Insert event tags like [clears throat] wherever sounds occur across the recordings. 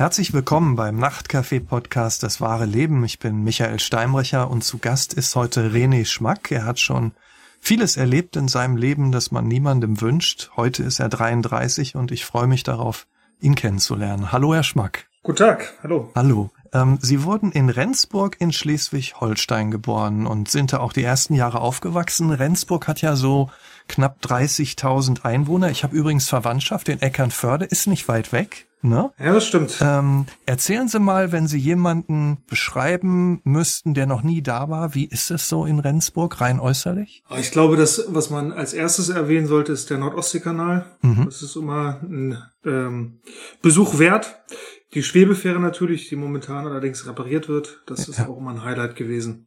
Herzlich willkommen beim Nachtcafé-Podcast Das wahre Leben. Ich bin Michael Steinbrecher und zu Gast ist heute René Schmack. Er hat schon vieles erlebt in seinem Leben, das man niemandem wünscht. Heute ist er 33 und ich freue mich darauf, ihn kennenzulernen. Hallo, Herr Schmack. Guten Tag, hallo. Hallo. Ähm, Sie wurden in Rendsburg in Schleswig-Holstein geboren und sind da auch die ersten Jahre aufgewachsen. Rendsburg hat ja so knapp 30.000 Einwohner. Ich habe übrigens Verwandtschaft in Eckernförde, ist nicht weit weg. Ne? Ja, das stimmt. Ähm, erzählen Sie mal, wenn Sie jemanden beschreiben müssten, der noch nie da war, wie ist es so in Rendsburg, rein äußerlich? Ich glaube, das, was man als erstes erwähnen sollte, ist der Nordostseekanal. Mhm. Das ist immer ein ähm, Besuch wert. Die Schwebefähre natürlich, die momentan allerdings repariert wird, das ist ja. auch immer ein Highlight gewesen.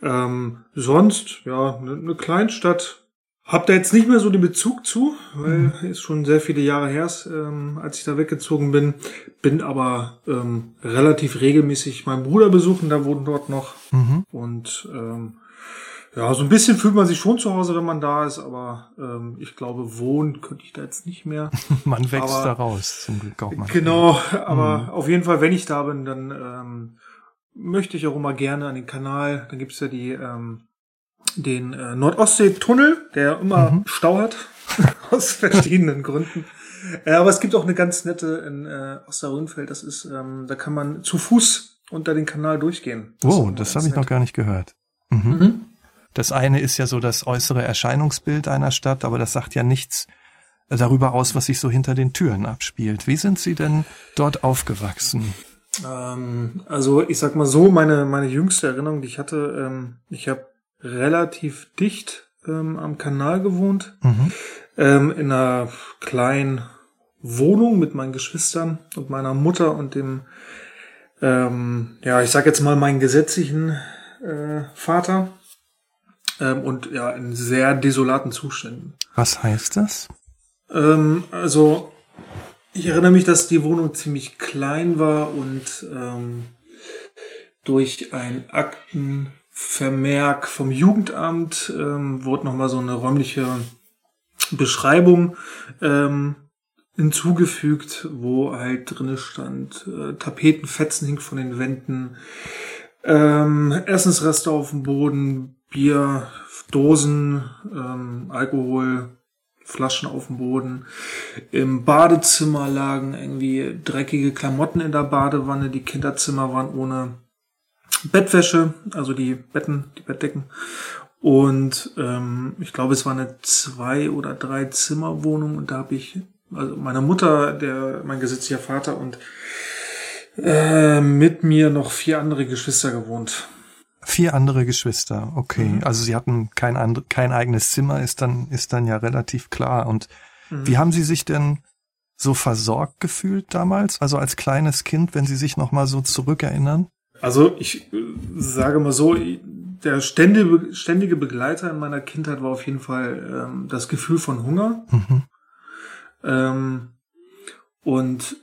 Ähm, sonst, ja, eine ne Kleinstadt, hab da jetzt nicht mehr so den Bezug zu, weil mhm. ist schon sehr viele Jahre her, ähm, als ich da weggezogen bin. Bin aber ähm, relativ regelmäßig meinen Bruder besuchen, der wohnt dort noch. Mhm. Und ähm, ja, so ein bisschen fühlt man sich schon zu Hause, wenn man da ist, aber ähm, ich glaube, wohnen könnte ich da jetzt nicht mehr. [laughs] man wächst aber, da raus, zum Glück auch mal. Genau, aber mhm. auf jeden Fall, wenn ich da bin, dann ähm, möchte ich auch immer gerne an den Kanal. Dann gibt's ja die ähm, den äh, Nordostsee-Tunnel, der immer mhm. Stau hat, [laughs] aus verschiedenen Gründen. Äh, aber es gibt auch eine ganz nette in äh, Osterrönfeld, das ist, ähm, da kann man zu Fuß unter den Kanal durchgehen. Das oh, das habe ich noch gar nicht gehört. Mhm. Mhm. Das eine ist ja so das äußere Erscheinungsbild einer Stadt, aber das sagt ja nichts darüber aus, was sich so hinter den Türen abspielt. Wie sind Sie denn dort aufgewachsen? Ähm, also ich sag mal so, meine, meine jüngste Erinnerung, die ich hatte, ähm, ich habe relativ dicht ähm, am Kanal gewohnt, mhm. ähm, in einer kleinen Wohnung mit meinen Geschwistern und meiner Mutter und dem, ähm, ja, ich sag jetzt mal meinen gesetzlichen äh, Vater ähm, und ja, in sehr desolaten Zuständen. Was heißt das? Ähm, also, ich erinnere mich, dass die Wohnung ziemlich klein war und ähm, durch ein Akten Vermerk vom Jugendamt ähm, wurde nochmal so eine räumliche Beschreibung ähm, hinzugefügt, wo halt drinne stand, äh, Tapetenfetzen hing von den Wänden, ähm, Essensreste auf dem Boden, Bier, Dosen, ähm, Alkohol, Flaschen auf dem Boden. Im Badezimmer lagen irgendwie dreckige Klamotten in der Badewanne. Die Kinderzimmer waren ohne Bettwäsche, also die Betten, die Bettdecken. Und ähm, ich glaube, es war eine zwei oder drei Zimmerwohnung und da habe ich, also meine Mutter, der mein gesetzlicher Vater und äh, mit mir noch vier andere Geschwister gewohnt. Vier andere Geschwister, okay. Mhm. Also sie hatten kein, and kein eigenes Zimmer, ist dann, ist dann ja relativ klar. Und mhm. wie haben Sie sich denn so versorgt gefühlt damals? Also als kleines Kind, wenn Sie sich nochmal so zurückerinnern? Also ich äh, sage mal so, der ständige, ständige Begleiter in meiner Kindheit war auf jeden Fall ähm, das Gefühl von Hunger. Mhm. Ähm, und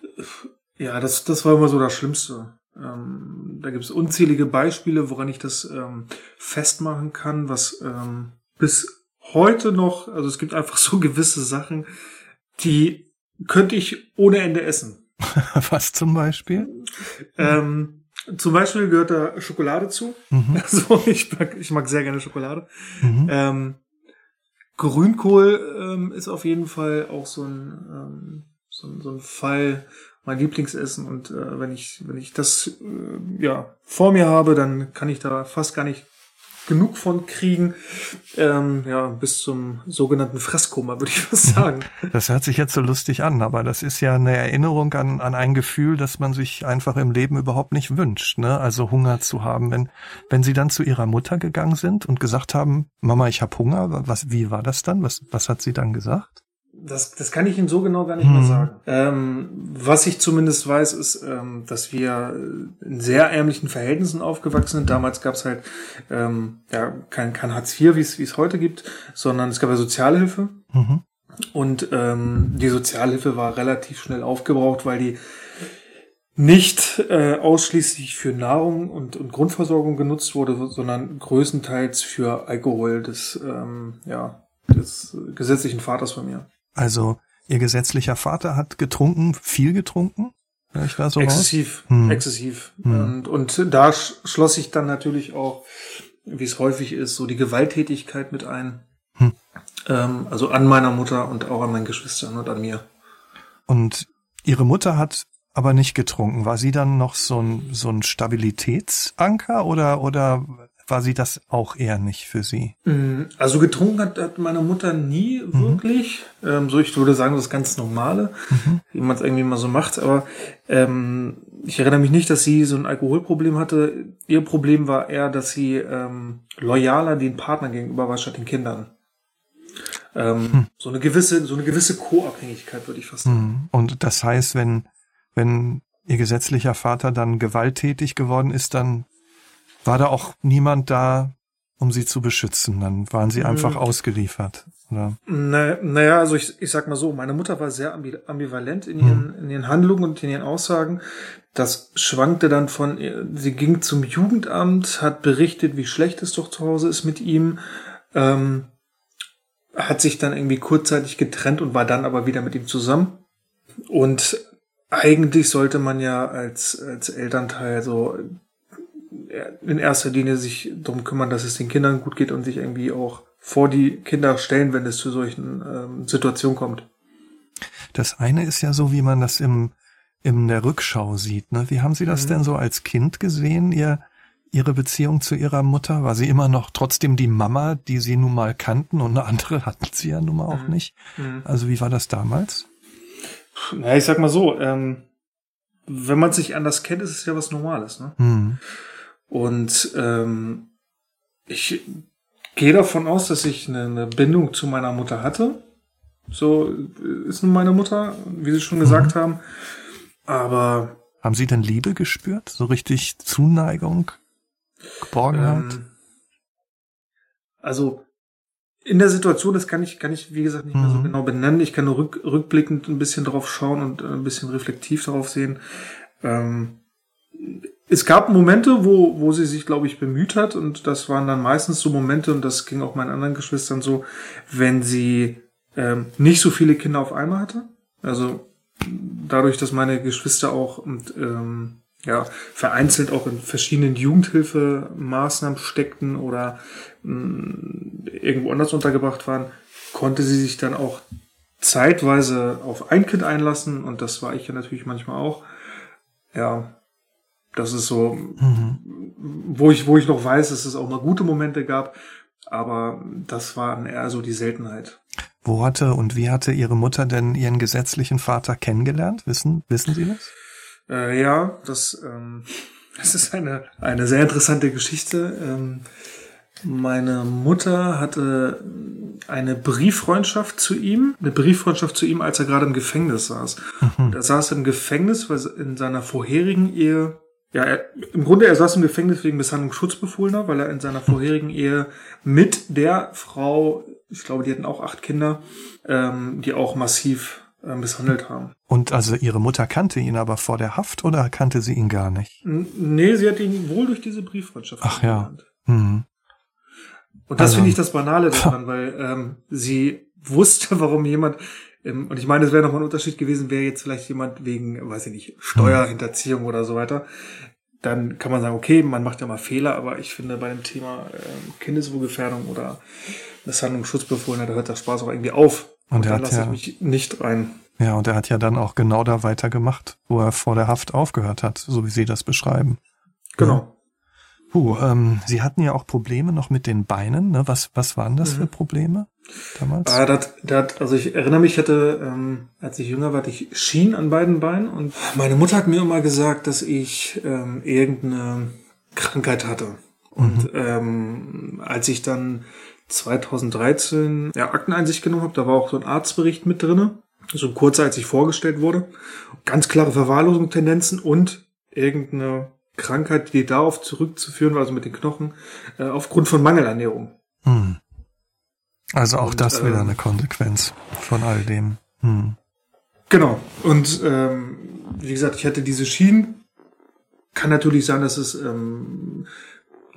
ja, das, das war immer so das Schlimmste. Ähm, da gibt es unzählige Beispiele, woran ich das ähm, festmachen kann, was ähm, bis heute noch, also es gibt einfach [laughs] so gewisse Sachen, die könnte ich ohne Ende essen. [laughs] was zum Beispiel? Ähm, zum Beispiel gehört da Schokolade zu. Mhm. [laughs] Also ich mag, ich mag sehr gerne Schokolade. Mhm. Ähm, Grünkohl ähm, ist auf jeden Fall auch so ein, ähm, so, ein, so ein Fall, mein Lieblingsessen. Und äh, wenn ich, wenn ich das äh, ja vor mir habe, dann kann ich da fast gar nicht genug von kriegen. Ähm, ja, bis zum sogenannten Fresskoma, würde ich [laughs] fast sagen. Das hört sich jetzt so lustig an, aber das ist ja eine Erinnerung an, an ein Gefühl, das man sich einfach im Leben überhaupt nicht wünscht, ne? Also Hunger zu haben. Wenn, wenn Sie dann zu Ihrer Mutter gegangen sind und gesagt haben, Mama, ich habe Hunger, was, wie war das dann? Was, was hat sie dann gesagt? Das, das kann ich Ihnen so genau gar nicht hm. mehr sagen. Ähm, was ich zumindest weiß, ist, ähm, dass wir in sehr ärmlichen Verhältnissen aufgewachsen sind. Damals gab es halt ähm, ja, kein, kein Hartz IV, wie es heute gibt, sondern es gab ja Sozialhilfe. Mhm. Und ähm, die Sozialhilfe war relativ schnell aufgebraucht, weil die nicht äh, ausschließlich für Nahrung und, und Grundversorgung genutzt wurde, sondern größtenteils für Alkohol des, ähm, ja, des gesetzlichen Vaters von mir. Also Ihr gesetzlicher Vater hat getrunken, viel getrunken? So exzessiv, hm. exzessiv. Hm. Und, und da schloss sich dann natürlich auch, wie es häufig ist, so die Gewalttätigkeit mit ein. Hm. Ähm, also an meiner Mutter und auch an meinen Geschwistern und an mir. Und ihre Mutter hat aber nicht getrunken. War sie dann noch so ein, so ein Stabilitätsanker oder, oder war sie das auch eher nicht für sie? Mm, also getrunken hat, hat meine Mutter nie mhm. wirklich. Ähm, so, ich würde sagen, das ganz Normale, mhm. wie man es irgendwie mal so macht. Aber ähm, ich erinnere mich nicht, dass sie so ein Alkoholproblem hatte. Ihr Problem war eher, dass sie ähm, loyaler den Partner gegenüber war statt den Kindern. Ähm, hm. So eine gewisse, so eine gewisse Co-Abhängigkeit würde ich fast sagen. Hm. Und das heißt, wenn, wenn ihr gesetzlicher Vater dann gewalttätig geworden ist, dann war da auch niemand da, um sie zu beschützen. Dann waren sie einfach mhm. ausgeliefert. Oder? naja, also ich, ich sag mal so, meine Mutter war sehr ambivalent in ihren, mhm. in ihren Handlungen und in ihren Aussagen. Das schwankte dann von, sie ging zum Jugendamt, hat berichtet, wie schlecht es doch zu Hause ist mit ihm, ähm, hat sich dann irgendwie kurzzeitig getrennt und war dann aber wieder mit ihm zusammen. Und eigentlich sollte man ja als, als Elternteil so in erster Linie sich darum kümmern, dass es den Kindern gut geht und sich irgendwie auch vor die Kinder stellen, wenn es zu solchen ähm, Situationen kommt. Das eine ist ja so, wie man das im, in der Rückschau sieht. Ne? Wie haben Sie das mhm. denn so als Kind gesehen, ihr, Ihre Beziehung zu Ihrer Mutter? War sie immer noch trotzdem die Mama, die Sie nun mal kannten und eine andere [laughs] hatten Sie ja nun mal auch mhm. nicht? Mhm. Also wie war das damals? Na, ich sag mal so, ähm, wenn man sich anders kennt, ist es ja was Normales. Ne? Mhm. Und ähm, ich gehe davon aus, dass ich eine, eine, Bindung zu meiner Mutter hatte. So ist nun meine Mutter, wie Sie schon gesagt mhm. haben. Aber haben Sie denn Liebe gespürt? So richtig Zuneigung, Geborgenheit? Ähm, also in der Situation, das kann ich, kann ich, wie gesagt, nicht mehr so mhm. genau benennen. Ich kann nur rück, rückblickend ein bisschen drauf schauen und ein bisschen reflektiv darauf sehen. Ähm, es gab Momente, wo, wo sie sich, glaube ich, bemüht hat und das waren dann meistens so Momente und das ging auch meinen anderen Geschwistern so, wenn sie ähm, nicht so viele Kinder auf einmal hatte. Also dadurch, dass meine Geschwister auch und, ähm, ja, vereinzelt auch in verschiedenen Jugendhilfemaßnahmen steckten oder mh, mm, irgendwo anders untergebracht waren, konnte sie sich dann auch zeitweise auf ein Kind einlassen und das war ich ja natürlich manchmal auch. Ja, das ist so, mhm. wo ich, wo ich noch weiß, dass es auch mal gute Momente gab, aber das war eher so die Seltenheit. Wo hatte und wie hatte Ihre Mutter denn Ihren gesetzlichen Vater kennengelernt? Wissen, wissen Sie das? Äh, ja, das, ähm, [laughs] das ist eine, eine sehr interessante Geschichte. Ähm, meine Mutter hatte eine Brieffreundschaft zu ihm, eine Brieffreundschaft zu ihm, als er gerade im Gefängnis saß. Mhm. Er saß im Gefängnis, weil in seiner vorherigen Ehe ja, er, im Grunde, er saß im Gefängnis wegen Misshandlung Schutzbefohlener, weil er in seiner vorherigen Ehe mit der Frau, ich glaube, die hatten auch acht Kinder, ähm, die auch massiv äh, misshandelt haben. Und also ihre Mutter kannte ihn aber vor der Haft oder kannte sie ihn gar nicht? N nee, sie hat ihn wohl durch diese Brieffreundschaft Ach ja. Mhm. Und das also, finde ich das Banale [laughs] daran, weil ähm, sie wusste, warum jemand und ich meine, es wäre nochmal ein Unterschied gewesen, wäre jetzt vielleicht jemand wegen, weiß ich nicht, Steuerhinterziehung oder so weiter. Dann kann man sagen, okay, man macht ja mal Fehler, aber ich finde bei dem Thema äh, Kindeswohlgefährdung oder Misshandlung, Schutzbefohlener, da hört der Spaß auch irgendwie auf. Und, und da lasse ja, ich mich nicht rein. Ja, und er hat ja dann auch genau da weitergemacht, wo er vor der Haft aufgehört hat, so wie Sie das beschreiben. Genau. Puh, ähm, Sie hatten ja auch Probleme noch mit den Beinen. Ne? Was, was waren das mhm. für Probleme damals? Ah, dat, dat, also ich erinnere mich, ich hatte, ähm, als ich jünger war, hatte ich Schienen an beiden Beinen und meine Mutter hat mir immer gesagt, dass ich ähm, irgendeine Krankheit hatte. Und mhm. ähm, als ich dann 2013 ja, Akteneinsicht genommen habe, da war auch so ein Arztbericht mit drinne, so kurz als ich vorgestellt wurde. Ganz klare Verwahrlosungstendenzen und irgendeine Krankheit, die darauf zurückzuführen war, also mit den Knochen, äh, aufgrund von Mangelernährung. Hm. Also auch und, das wieder ähm, eine Konsequenz von all dem. Hm. Genau. Und ähm, wie gesagt, ich hatte diese Schienen. Kann natürlich sein, dass es ähm,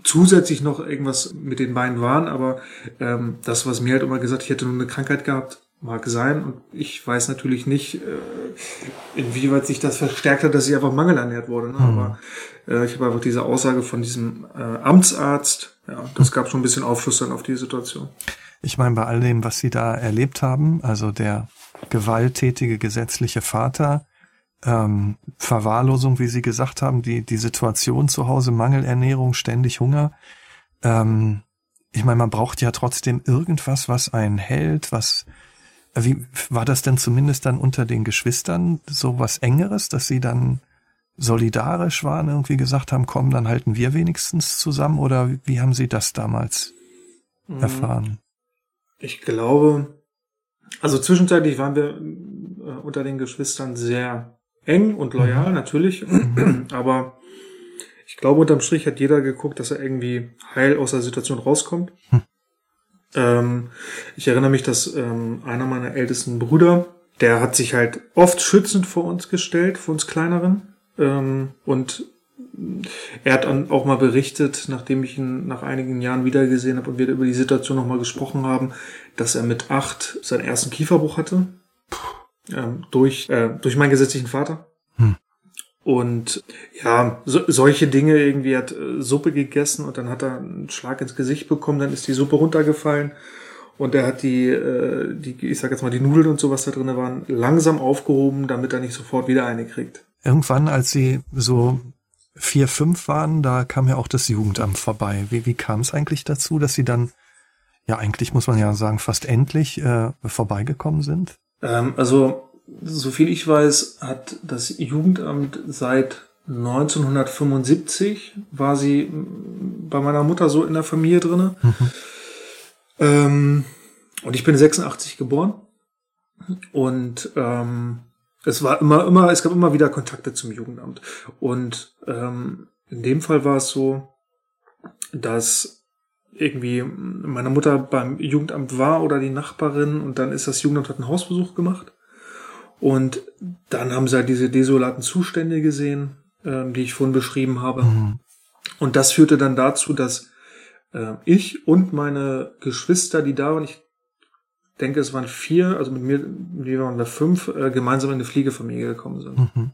zusätzlich noch irgendwas mit den Beinen waren, aber ähm, das, was mir halt immer gesagt, ich hätte nur eine Krankheit gehabt, mag sein. Und ich weiß natürlich nicht, äh, inwieweit sich das verstärkt hat, dass sie einfach mangelernährt wurde. Ne? Mhm. Aber äh, ich habe einfach diese Aussage von diesem äh, Amtsarzt, ja, das gab schon ein bisschen Aufschluss dann auf die Situation. Ich meine, bei all dem, was Sie da erlebt haben, also der gewalttätige gesetzliche Vater, ähm, Verwahrlosung, wie Sie gesagt haben, die, die Situation zu Hause, Mangelernährung, ständig Hunger. Ähm, ich meine, man braucht ja trotzdem irgendwas, was einen hält, was wie war das denn zumindest dann unter den Geschwistern so was Engeres, dass sie dann solidarisch waren, irgendwie gesagt haben, komm, dann halten wir wenigstens zusammen oder wie haben sie das damals mhm. erfahren? Ich glaube, also zwischenzeitlich waren wir äh, unter den Geschwistern sehr eng und loyal, mhm. natürlich, mhm. [clears throat] aber ich glaube, unterm Strich hat jeder geguckt, dass er irgendwie heil aus der Situation rauskommt. Hm. Ähm, ich erinnere mich, dass ähm, einer meiner ältesten Brüder, der hat sich halt oft schützend vor uns gestellt, vor uns kleineren. Ähm, und er hat dann auch mal berichtet, nachdem ich ihn nach einigen Jahren wiedergesehen habe und wir über die Situation nochmal gesprochen haben, dass er mit acht seinen ersten Kieferbruch hatte. Ähm, durch, äh, durch meinen gesetzlichen Vater. Und ja, so, solche Dinge irgendwie hat äh, Suppe gegessen und dann hat er einen Schlag ins Gesicht bekommen, dann ist die Suppe runtergefallen und er hat die, äh, die ich sag jetzt mal, die Nudeln und sowas da drin waren, langsam aufgehoben, damit er nicht sofort wieder eine kriegt. Irgendwann, als sie so vier, fünf waren, da kam ja auch das Jugendamt vorbei. Wie, wie kam es eigentlich dazu, dass sie dann, ja eigentlich muss man ja sagen, fast endlich äh, vorbeigekommen sind? Ähm, also so viel ich weiß, hat das Jugendamt seit 1975 war sie bei meiner Mutter so in der Familie drinne. Mhm. Ähm, und ich bin 86 geboren. Und ähm, es war immer, immer, es gab immer wieder Kontakte zum Jugendamt. Und ähm, in dem Fall war es so, dass irgendwie meine Mutter beim Jugendamt war oder die Nachbarin und dann ist das Jugendamt hat einen Hausbesuch gemacht und dann haben sie halt diese desolaten Zustände gesehen, ähm, die ich vorhin beschrieben habe. Mhm. Und das führte dann dazu, dass äh, ich und meine Geschwister, die da waren, ich denke, es waren vier, also mit mir, mir waren wir fünf, äh, gemeinsam in eine Pflegefamilie gekommen sind. Mhm.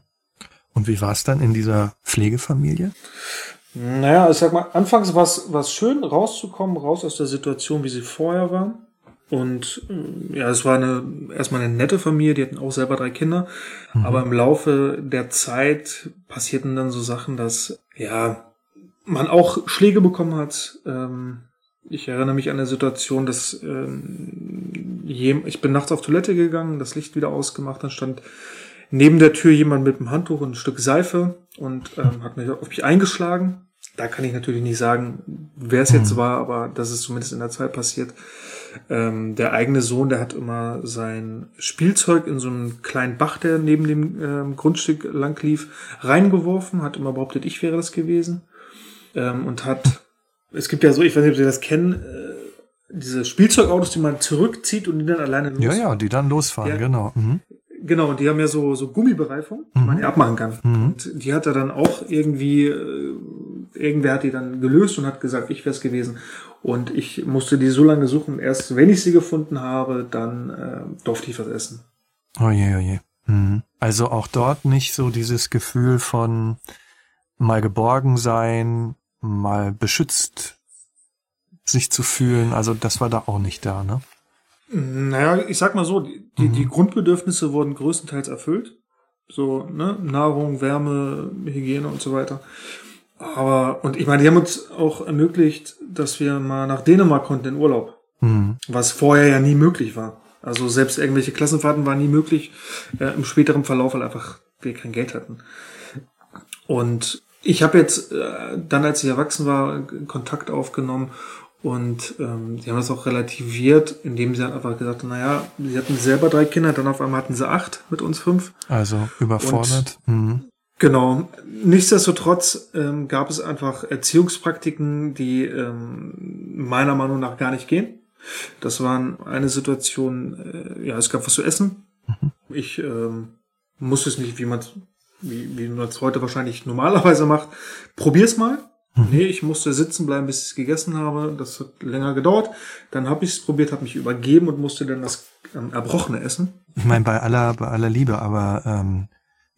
Und wie war es dann in dieser Pflegefamilie? Naja, ich sag mal, anfangs war es schön, rauszukommen, raus aus der Situation, wie sie vorher war. Und äh, ja, es war eine erstmal eine nette Familie, die hatten auch selber drei Kinder. Mhm. Aber im Laufe der Zeit passierten dann so Sachen, dass ja man auch Schläge bekommen hat. Ähm, ich erinnere mich an eine Situation, dass ähm, ich bin nachts auf Toilette gegangen, das Licht wieder ausgemacht, dann stand neben der Tür jemand mit einem Handtuch und ein Stück Seife und ähm, hat mich auf mich eingeschlagen. Da kann ich natürlich nicht sagen, wer es jetzt mhm. war, aber das ist zumindest in der Zeit passiert. Ähm, der eigene Sohn, der hat immer sein Spielzeug in so einen kleinen Bach, der neben dem ähm, Grundstück lang lief, reingeworfen, hat immer behauptet, ich wäre das gewesen. Ähm, und hat, es gibt ja so, ich weiß nicht, ob Sie das kennen, äh, diese Spielzeugautos, die man zurückzieht und die dann alleine losfahren. Ja, ja, die dann losfahren, ja, genau. Mhm. Genau, und die haben ja so, so Gummibereifung, die mhm. man ja abmachen kann. Mhm. Und die hat er dann auch irgendwie, äh, irgendwer hat die dann gelöst und hat gesagt, ich wäre es gewesen. Und ich musste die so lange suchen. Erst wenn ich sie gefunden habe, dann äh, durfte ich was essen. Oh je, oh je. Mhm. Also auch dort nicht so dieses Gefühl von mal geborgen sein, mal beschützt sich zu fühlen. Also das war da auch nicht da, ne? Naja, ich sag mal so, die, mhm. die Grundbedürfnisse wurden größtenteils erfüllt. So, ne, Nahrung, Wärme, Hygiene und so weiter. Aber, und ich meine, die haben uns auch ermöglicht, dass wir mal nach Dänemark konnten in Urlaub. Mhm. Was vorher ja nie möglich war. Also selbst irgendwelche Klassenfahrten waren nie möglich äh, im späteren Verlauf, weil einfach wir kein Geld hatten. Und ich habe jetzt äh, dann, als ich erwachsen war, Kontakt aufgenommen und ähm, die haben das auch relativiert, indem sie einfach gesagt haben, naja, sie hatten selber drei Kinder, dann auf einmal hatten sie acht mit uns fünf. Also überfordert. Und, mhm. Genau. Nichtsdestotrotz ähm, gab es einfach Erziehungspraktiken, die ähm, meiner Meinung nach gar nicht gehen. Das waren eine Situation, äh, ja, es gab was zu essen. Mhm. Ich ähm, musste es nicht, wie man wie, wie man es heute wahrscheinlich normalerweise macht. Probier's mal. Mhm. Nee, ich musste sitzen bleiben, bis ich es gegessen habe. Das hat länger gedauert. Dann habe ich es probiert, habe mich übergeben und musste dann das ähm, Erbrochene essen. Ich meine, bei aller, bei aller Liebe, aber ähm,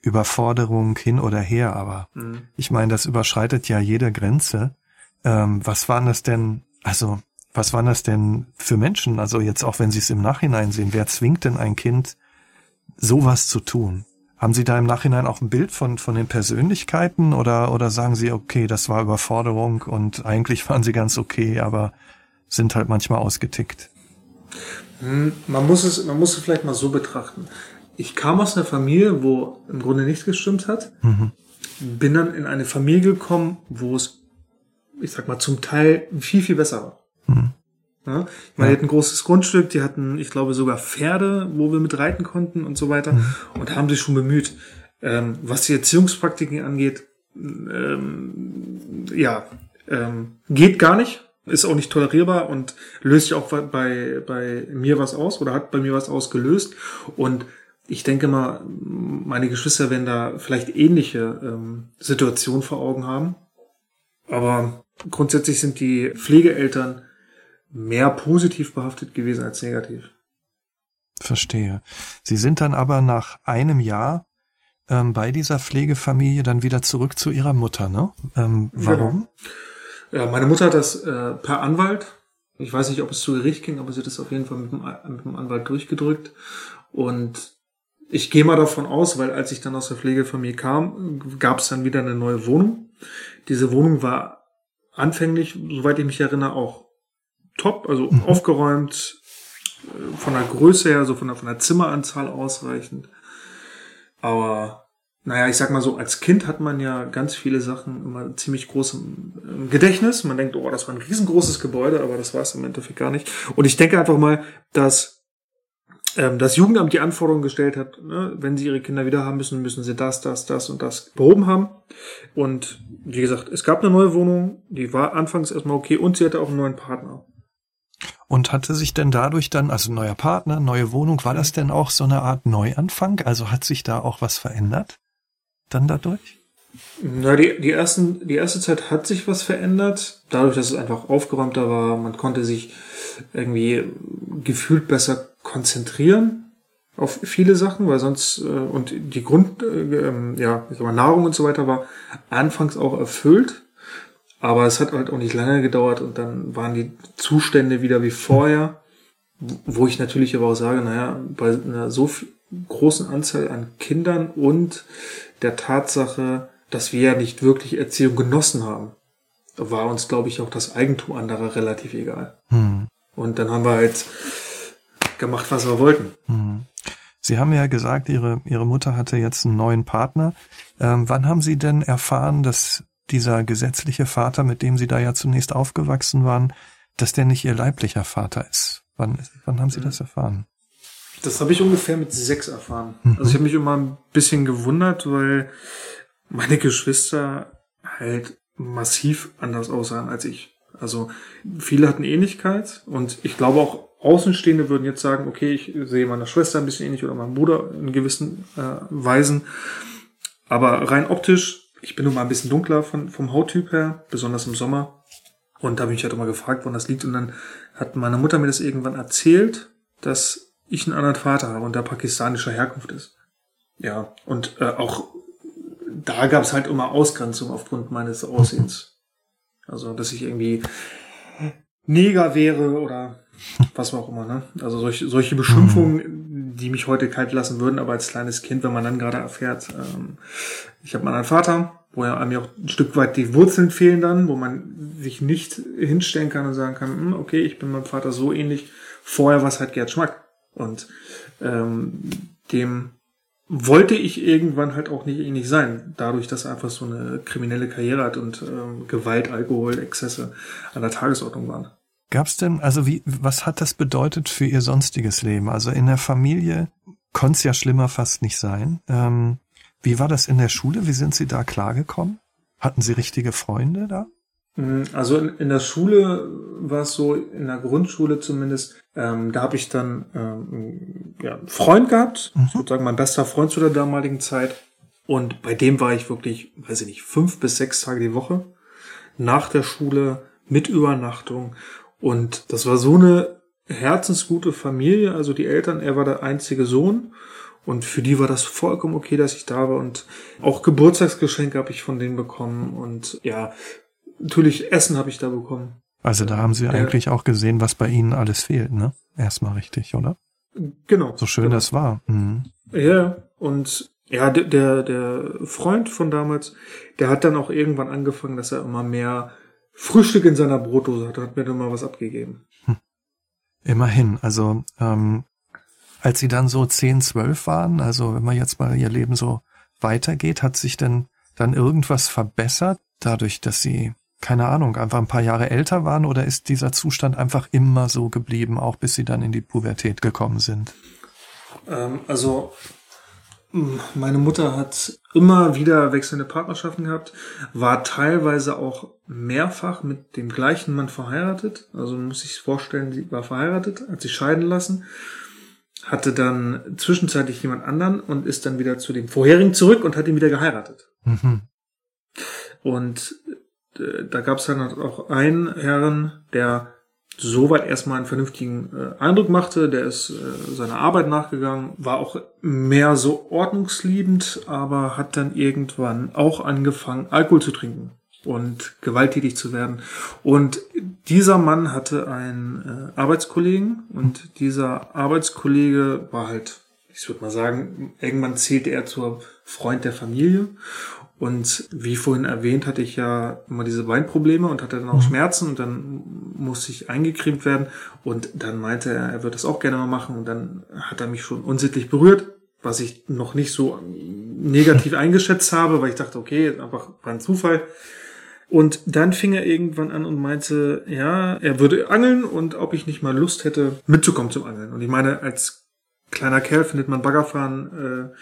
Überforderung hin oder her, aber mhm. ich meine, das überschreitet ja jede Grenze. Ähm, was waren das denn, also was waren das denn für Menschen? Also jetzt auch wenn Sie es im Nachhinein sehen, wer zwingt denn ein Kind, sowas zu tun? Haben Sie da im Nachhinein auch ein Bild von, von den Persönlichkeiten oder, oder sagen Sie, okay, das war Überforderung und eigentlich waren Sie ganz okay, aber sind halt manchmal ausgetickt? Hm, man muss es, man muss es vielleicht mal so betrachten. Ich kam aus einer Familie, wo im Grunde nichts gestimmt hat. Mhm. Bin dann in eine Familie gekommen, wo es, ich sag mal, zum Teil viel, viel besser war. Mhm. Ja, ich meine, ja. die hatten ein großes Grundstück, die hatten, ich glaube, sogar Pferde, wo wir mit reiten konnten und so weiter mhm. und haben sich schon bemüht. Ähm, was die Erziehungspraktiken angeht, ähm, ja, ähm, geht gar nicht, ist auch nicht tolerierbar und löst ja auch bei, bei mir was aus oder hat bei mir was ausgelöst. Und ich denke mal, meine Geschwister werden da vielleicht ähnliche ähm, Situationen vor Augen haben. Aber grundsätzlich sind die Pflegeeltern mehr positiv behaftet gewesen als negativ. Verstehe. Sie sind dann aber nach einem Jahr ähm, bei dieser Pflegefamilie dann wieder zurück zu ihrer Mutter, ne? Ähm, warum? Genau. Ja, meine Mutter hat das äh, per Anwalt, ich weiß nicht, ob es zu Gericht ging, aber sie hat das auf jeden Fall mit dem, mit dem Anwalt durchgedrückt. Und ich gehe mal davon aus, weil als ich dann aus der Pflegefamilie kam, gab es dann wieder eine neue Wohnung. Diese Wohnung war anfänglich, soweit ich mich erinnere, auch top, also mhm. aufgeräumt, äh, von der Größe her, so von der, von der Zimmeranzahl ausreichend. Aber naja, ich sag mal so, als Kind hat man ja ganz viele Sachen immer ziemlich groß im Gedächtnis. Man denkt, oh, das war ein riesengroßes Gebäude, aber das war es im Endeffekt gar nicht. Und ich denke einfach mal, dass ähm, das Jugendamt die Anforderungen gestellt hat, ne, wenn sie ihre Kinder wieder haben müssen, müssen sie das, das, das und das behoben haben. Und wie gesagt, es gab eine neue Wohnung, die war anfangs erstmal okay und sie hatte auch einen neuen Partner. Und hatte sich denn dadurch dann, also neuer Partner, neue Wohnung, war das denn auch so eine Art Neuanfang? Also hat sich da auch was verändert? Dann dadurch? Na, die, die, ersten, die erste Zeit hat sich was verändert. Dadurch, dass es einfach aufgeräumter war. Man konnte sich irgendwie gefühlt besser konzentrieren auf viele Sachen, weil sonst, äh, und die Grund, äh, ähm, ja, ich sag mal, Nahrung und so weiter war anfangs auch erfüllt. Aber es hat halt auch nicht lange gedauert und dann waren die Zustände wieder wie vorher, wo ich natürlich aber auch sage, naja, bei einer so großen Anzahl an Kindern und der Tatsache, dass wir ja nicht wirklich Erziehung genossen haben, war uns, glaube ich, auch das Eigentum anderer relativ egal. Hm. Und dann haben wir halt gemacht, was wir wollten. Hm. Sie haben ja gesagt, Ihre, Ihre Mutter hatte jetzt einen neuen Partner. Ähm, wann haben Sie denn erfahren, dass dieser gesetzliche Vater, mit dem Sie da ja zunächst aufgewachsen waren, dass der nicht Ihr leiblicher Vater ist. Wann, wann haben Sie das erfahren? Das habe ich ungefähr mit sechs erfahren. Mhm. Also ich habe mich immer ein bisschen gewundert, weil meine Geschwister halt massiv anders aussahen als ich. Also viele hatten Ähnlichkeit und ich glaube auch Außenstehende würden jetzt sagen, okay, ich sehe meiner Schwester ein bisschen ähnlich oder meinem Bruder in gewissen äh, Weisen. Aber rein optisch ich bin nun mal ein bisschen dunkler von, vom Hauttyp her, besonders im Sommer. Und da bin ich halt immer gefragt, woran das liegt. Und dann hat meine Mutter mir das irgendwann erzählt, dass ich einen anderen Vater habe und der pakistanischer Herkunft ist. Ja, und äh, auch da gab es halt immer Ausgrenzung aufgrund meines Aussehens. Also, dass ich irgendwie Neger wäre oder was auch immer, ne? Also solche, solche Beschimpfungen, die mich heute kalt lassen würden, aber als kleines Kind, wenn man dann gerade erfährt, ähm, ich habe mal einen Vater, wo ja einem auch ein Stück weit die Wurzeln fehlen dann, wo man sich nicht hinstellen kann und sagen kann, hm, okay, ich bin meinem Vater so ähnlich, vorher war es halt Gerd Schmack. Und ähm, dem wollte ich irgendwann halt auch nicht ähnlich sein, dadurch, dass er einfach so eine kriminelle Karriere hat und ähm, Gewalt, Alkohol, Exzesse an der Tagesordnung waren. Gab's denn, also wie, was hat das bedeutet für ihr sonstiges Leben? Also in der Familie konnte es ja schlimmer fast nicht sein. Ähm, wie war das in der Schule? Wie sind Sie da klargekommen? Hatten Sie richtige Freunde da? Mm, also in, in der Schule war es so, in der Grundschule zumindest, ähm, da habe ich dann ähm, ja, einen Freund gehabt, mhm. sozusagen mein bester Freund zu der damaligen Zeit. Und bei dem war ich wirklich, weiß ich nicht, fünf bis sechs Tage die Woche nach der Schule mit Übernachtung und das war so eine herzensgute Familie, also die Eltern, er war der einzige Sohn und für die war das vollkommen okay, dass ich da war und auch Geburtstagsgeschenke habe ich von denen bekommen und ja, natürlich Essen habe ich da bekommen. Also da haben Sie ja. eigentlich auch gesehen, was bei Ihnen alles fehlt, ne? Erstmal richtig, oder? Genau. So schön genau. das war. Mhm. Ja, und ja, der, der Freund von damals, der hat dann auch irgendwann angefangen, dass er immer mehr Frühstück in seiner Brotdose hatte, hat mir dann mal was abgegeben. Hm. Immerhin, also ähm, als sie dann so 10, 12 waren, also wenn man jetzt mal ihr Leben so weitergeht, hat sich denn dann irgendwas verbessert, dadurch, dass sie, keine Ahnung, einfach ein paar Jahre älter waren oder ist dieser Zustand einfach immer so geblieben, auch bis sie dann in die Pubertät gekommen sind? Ähm, also meine Mutter hat immer wieder wechselnde Partnerschaften gehabt, war teilweise auch mehrfach mit dem gleichen Mann verheiratet. Also muss sich vorstellen, sie war verheiratet, hat sich scheiden lassen, hatte dann zwischenzeitlich jemand anderen und ist dann wieder zu dem vorherigen zurück und hat ihn wieder geheiratet. Mhm. Und äh, da gab es dann auch einen Herren, der soweit erstmal einen vernünftigen äh, Eindruck machte. Der ist äh, seiner Arbeit nachgegangen, war auch mehr so ordnungsliebend, aber hat dann irgendwann auch angefangen, Alkohol zu trinken und gewalttätig zu werden. Und dieser Mann hatte einen äh, Arbeitskollegen und dieser Arbeitskollege war halt, ich würde mal sagen, irgendwann zählte er zur Freund der Familie und wie vorhin erwähnt, hatte ich ja immer diese Beinprobleme und hatte dann auch mhm. Schmerzen und dann musste ich eingecremt werden. Und dann meinte er, er würde das auch gerne mal machen. Und dann hat er mich schon unsittlich berührt, was ich noch nicht so negativ [laughs] eingeschätzt habe, weil ich dachte, okay, einfach war ein Zufall. Und dann fing er irgendwann an und meinte, ja, er würde angeln und ob ich nicht mal Lust hätte, mitzukommen zum Angeln. Und ich meine, als kleiner Kerl findet man Baggerfahren, äh,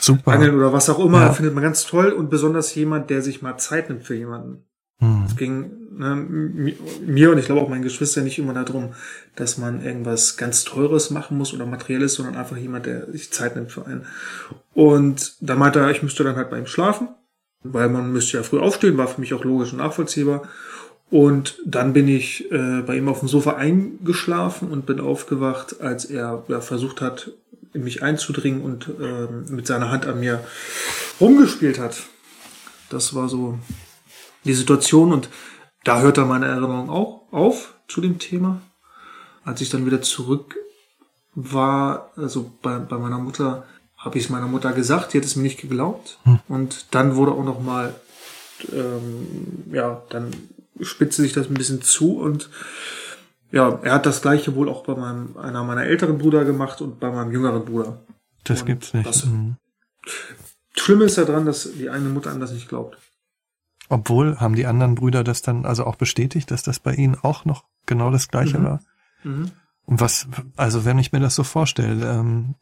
Super. Angeln oder was auch immer, ja. findet man ganz toll und besonders jemand, der sich mal Zeit nimmt für jemanden. Hm. Es ging ne, mir und ich glaube auch meinen Geschwistern nicht immer darum, dass man irgendwas ganz Teures machen muss oder Materielles, sondern einfach jemand, der sich Zeit nimmt für einen. Und da meinte er, ich müsste dann halt bei ihm schlafen, weil man müsste ja früh aufstehen, war für mich auch logisch und nachvollziehbar. Und dann bin ich äh, bei ihm auf dem Sofa eingeschlafen und bin aufgewacht, als er ja, versucht hat, in mich einzudringen und äh, mit seiner Hand an mir rumgespielt hat. Das war so die Situation und da hört dann meine Erinnerung auch auf zu dem Thema. Als ich dann wieder zurück war, also bei, bei meiner Mutter, habe ich es meiner Mutter gesagt, die hat es mir nicht geglaubt. Hm. Und dann wurde auch noch mal, ähm, ja, dann spitzte sich das ein bisschen zu und ja, er hat das gleiche wohl auch bei meinem, einer meiner älteren Brüder gemacht und bei meinem jüngeren Bruder. Das und gibt's nicht. Das, mhm. Schlimme ist ja dran, dass die eine Mutter an das nicht glaubt. Obwohl, haben die anderen Brüder das dann also auch bestätigt, dass das bei ihnen auch noch genau das gleiche mhm. war? Mhm. Und was, also wenn ich mir das so vorstelle, ähm,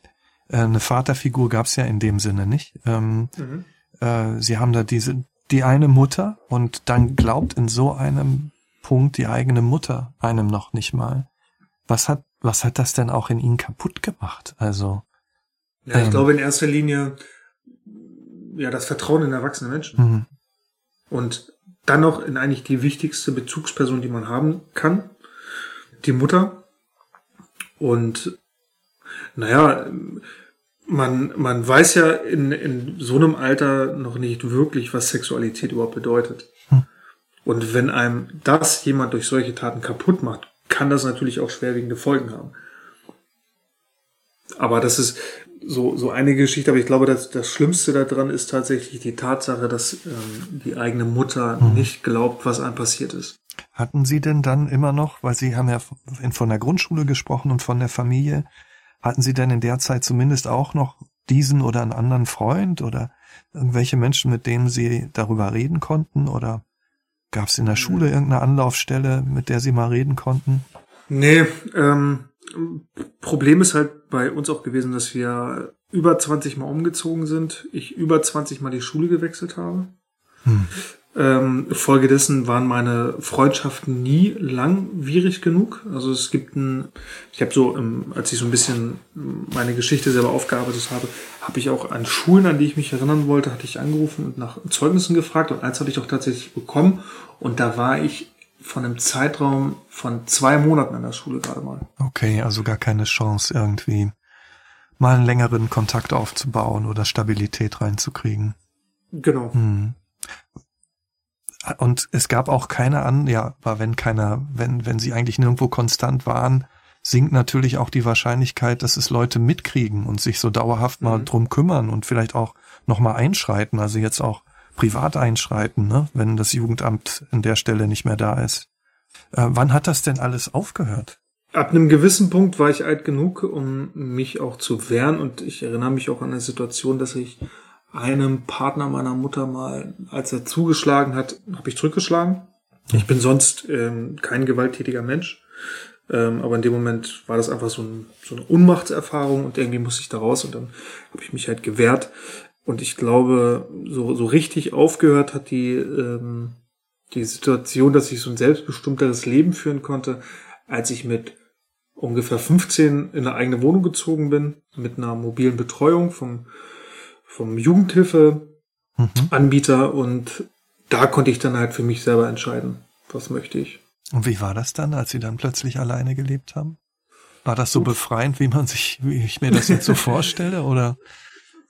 äh, eine Vaterfigur gab's ja in dem Sinne nicht. Ähm, mhm. äh, sie haben da diese, die eine Mutter und dann glaubt in so einem Punkt die eigene Mutter einem noch nicht mal. Was hat, was hat das denn auch in ihnen kaputt gemacht? Also. Ja, ich ähm, glaube in erster Linie, ja, das Vertrauen in erwachsene Menschen. Mhm. Und dann noch in eigentlich die wichtigste Bezugsperson, die man haben kann. Die Mutter. Und, naja, man, man weiß ja in, in so einem Alter noch nicht wirklich, was Sexualität überhaupt bedeutet. Hm. Und wenn einem das jemand durch solche Taten kaputt macht, kann das natürlich auch schwerwiegende Folgen haben. Aber das ist so, so eine Geschichte, aber ich glaube, dass das Schlimmste daran ist tatsächlich die Tatsache, dass ähm, die eigene Mutter hm. nicht glaubt, was einem passiert ist. Hatten Sie denn dann immer noch, weil Sie haben ja von der Grundschule gesprochen und von der Familie, hatten Sie denn in der Zeit zumindest auch noch diesen oder einen anderen Freund oder irgendwelche Menschen, mit denen Sie darüber reden konnten? Oder gab es in der Schule irgendeine Anlaufstelle, mit der Sie mal reden konnten? Nee, ähm, Problem ist halt bei uns auch gewesen, dass wir über 20 Mal umgezogen sind, ich über 20 Mal die Schule gewechselt habe. Hm. Ähm, Folgedessen waren meine Freundschaften nie langwierig genug. Also es gibt ein, ich habe so, als ich so ein bisschen meine Geschichte selber aufgearbeitet habe, habe ich auch an Schulen, an die ich mich erinnern wollte, hatte ich angerufen und nach Zeugnissen gefragt und eins hatte ich auch tatsächlich bekommen und da war ich von einem Zeitraum von zwei Monaten in der Schule gerade mal. Okay, also gar keine Chance irgendwie mal einen längeren Kontakt aufzubauen oder Stabilität reinzukriegen. Genau. Hm. Und es gab auch keine an, ja, aber wenn keiner, wenn, wenn sie eigentlich nirgendwo konstant waren, sinkt natürlich auch die Wahrscheinlichkeit, dass es Leute mitkriegen und sich so dauerhaft mal mhm. drum kümmern und vielleicht auch nochmal einschreiten, also jetzt auch privat einschreiten, ne, wenn das Jugendamt an der Stelle nicht mehr da ist. Äh, wann hat das denn alles aufgehört? Ab einem gewissen Punkt war ich alt genug, um mich auch zu wehren und ich erinnere mich auch an eine Situation, dass ich einem Partner meiner Mutter mal, als er zugeschlagen hat, habe ich zurückgeschlagen. Ich bin sonst ähm, kein gewalttätiger Mensch, ähm, aber in dem Moment war das einfach so, ein, so eine Unmachtserfahrung und irgendwie musste ich da raus und dann habe ich mich halt gewehrt. Und ich glaube, so, so richtig aufgehört hat die, ähm, die Situation, dass ich so ein selbstbestimmteres Leben führen konnte, als ich mit ungefähr 15 in eine eigene Wohnung gezogen bin, mit einer mobilen Betreuung vom vom Jugendhilfeanbieter mhm. und da konnte ich dann halt für mich selber entscheiden, was möchte ich. Und wie war das dann, als Sie dann plötzlich alleine gelebt haben? War das so Uff. befreiend, wie man sich, wie ich mir das jetzt so [laughs] vorstelle, oder?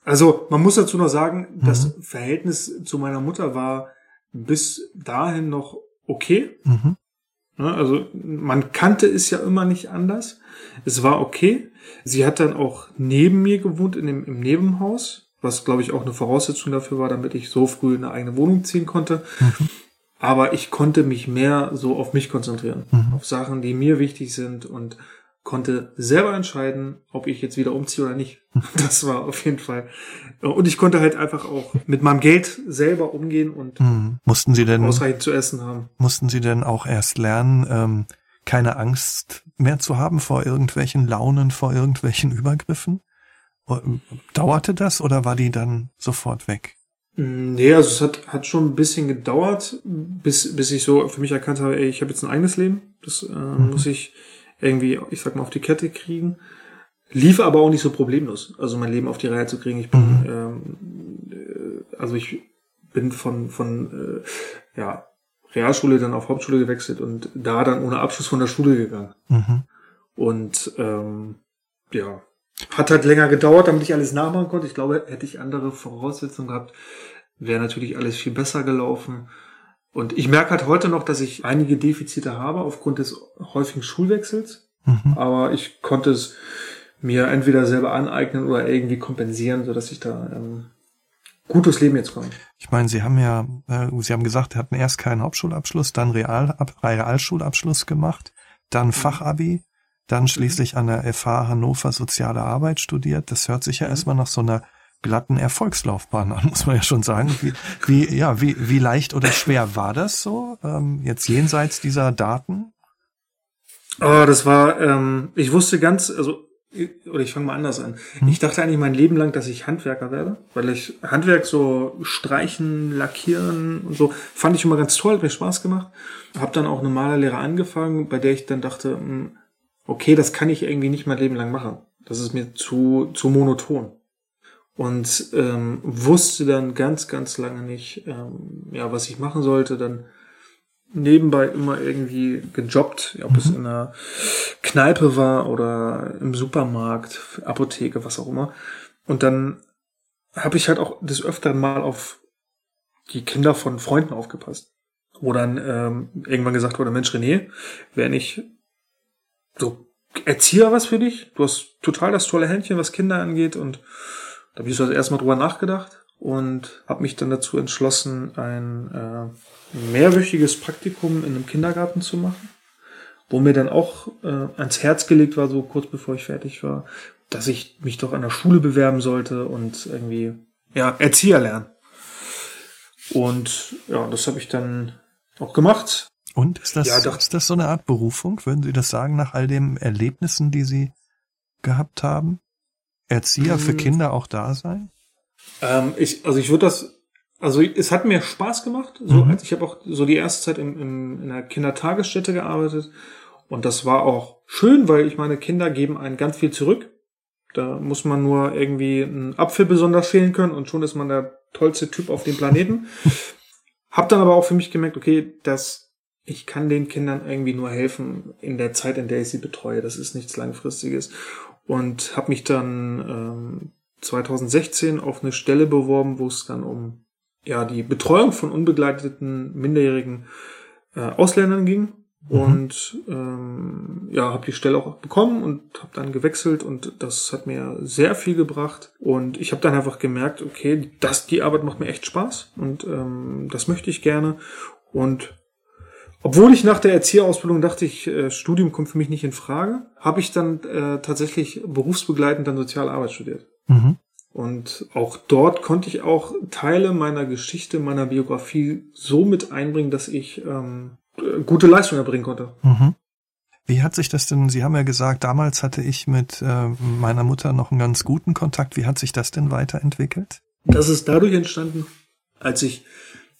Also, man muss dazu noch sagen, mhm. das Verhältnis zu meiner Mutter war bis dahin noch okay. Mhm. Also, man kannte es ja immer nicht anders. Es war okay. Sie hat dann auch neben mir gewohnt in dem, im Nebenhaus was glaube ich auch eine Voraussetzung dafür war, damit ich so früh in eine eigene Wohnung ziehen konnte. Mhm. Aber ich konnte mich mehr so auf mich konzentrieren, mhm. auf Sachen, die mir wichtig sind und konnte selber entscheiden, ob ich jetzt wieder umziehe oder nicht. [laughs] Das war auf jeden Fall. Und ich konnte halt einfach auch mit meinem Geld selber umgehen und mhm. mussten Sie denn ausreichend zu essen haben. Mussten Sie denn auch erst lernen, ähm, keine Angst mehr zu haben vor irgendwelchen Launen, vor irgendwelchen Übergriffen? Dauerte das oder war die dann sofort weg? Nee, also es hat, hat schon ein bisschen gedauert, bis, bis ich so für mich erkannt habe, ey, ich habe jetzt ein eigenes Leben. Das äh, mhm. muss ich irgendwie, ich sag mal, auf die Kette kriegen. Lief aber auch nicht so problemlos, also mein Leben auf die Reihe zu kriegen. Ich bin, mhm. ähm, äh, also ich bin von, von äh, ja, Realschule dann auf Hauptschule gewechselt und da dann ohne Abschluss von der Schule gegangen. Mhm. Und ähm, ja, hat halt länger gedauert, damit ich alles nachmachen konnte. Ich glaube, hätte ich andere Voraussetzungen gehabt, wäre natürlich alles viel besser gelaufen. Und ich merke halt heute noch, dass ich einige Defizite habe aufgrund des häufigen Schulwechsels. Mhm. Aber ich konnte es mir entweder selber aneignen oder irgendwie kompensieren, sodass ich da ähm, gut durchs Leben jetzt komme. Ich meine, Sie haben ja, äh, Sie haben gesagt, Sie hatten erst keinen Hauptschulabschluss, dann Real, Realschulabschluss gemacht, dann mhm. Fachabi dann schließlich an der FH Hannover Soziale Arbeit studiert. Das hört sich ja mhm. erstmal nach so einer glatten Erfolgslaufbahn an, [laughs] muss man ja schon sagen. Wie, wie, ja, wie, wie leicht oder schwer war das so, ähm, jetzt jenseits dieser Daten? Oh, das war, ähm, ich wusste ganz, also, oder ich fange mal anders an. Hm. Ich dachte eigentlich mein Leben lang, dass ich Handwerker werde, weil ich Handwerk so streichen, lackieren und so, fand ich immer ganz toll, hat mir Spaß gemacht. Hab dann auch eine Malerlehre angefangen, bei der ich dann dachte, mh, hm, okay, das kann ich irgendwie nicht mein Leben lang machen. Das ist mir zu, zu monoton. Und ähm, wusste dann ganz, ganz lange nicht, ähm, ja, was ich machen sollte. Dann nebenbei immer irgendwie gejobbt, ob mhm. es in einer Kneipe war oder im Supermarkt, Apotheke, was auch immer. Und dann habe ich halt auch des Öfteren mal auf die Kinder von Freunden aufgepasst. Wo dann ähm, irgendwann gesagt wurde, Mensch René, wer nicht so Erzieher was für dich. Du hast total das tolle Händchen, was Kinder angeht. Und da habe ich so erstmal drüber nachgedacht und habe mich dann dazu entschlossen, ein äh, mehrwöchiges Praktikum in einem Kindergarten zu machen, wo mir dann auch äh, ans Herz gelegt war, so kurz bevor ich fertig war, dass ich mich doch an der Schule bewerben sollte und irgendwie ja Erzieher lernen. Und ja, das habe ich dann auch gemacht. Und ist das, ja, doch. ist das so eine Art Berufung? Würden Sie das sagen, nach all den Erlebnissen, die Sie gehabt haben? Erzieher hm. für Kinder auch da sein? Ähm, ich, also ich würde das, also es hat mir Spaß gemacht. So, mhm. ich habe auch so die erste Zeit im, im, in einer Kindertagesstätte gearbeitet. Und das war auch schön, weil ich meine, Kinder geben einen ganz viel zurück. Da muss man nur irgendwie einen Apfel besonders schälen können und schon ist man der tollste Typ auf dem Planeten. [laughs] hab dann aber auch für mich gemerkt, okay, das ich kann den Kindern irgendwie nur helfen in der Zeit, in der ich sie betreue. Das ist nichts Langfristiges. Und habe mich dann ähm, 2016 auf eine Stelle beworben, wo es dann um ja die Betreuung von unbegleiteten minderjährigen äh, Ausländern ging. Mhm. Und ähm, ja, habe die Stelle auch bekommen und habe dann gewechselt und das hat mir sehr viel gebracht. Und ich habe dann einfach gemerkt, okay, das, die Arbeit macht mir echt Spaß und ähm, das möchte ich gerne. Und obwohl ich nach der Erzieherausbildung dachte, ich, äh, Studium kommt für mich nicht in Frage, habe ich dann äh, tatsächlich berufsbegleitend dann Sozialarbeit studiert. Mhm. Und auch dort konnte ich auch Teile meiner Geschichte, meiner Biografie so mit einbringen, dass ich ähm, gute Leistung erbringen konnte. Mhm. Wie hat sich das denn, Sie haben ja gesagt, damals hatte ich mit äh, meiner Mutter noch einen ganz guten Kontakt. Wie hat sich das denn weiterentwickelt? Das ist dadurch entstanden, als ich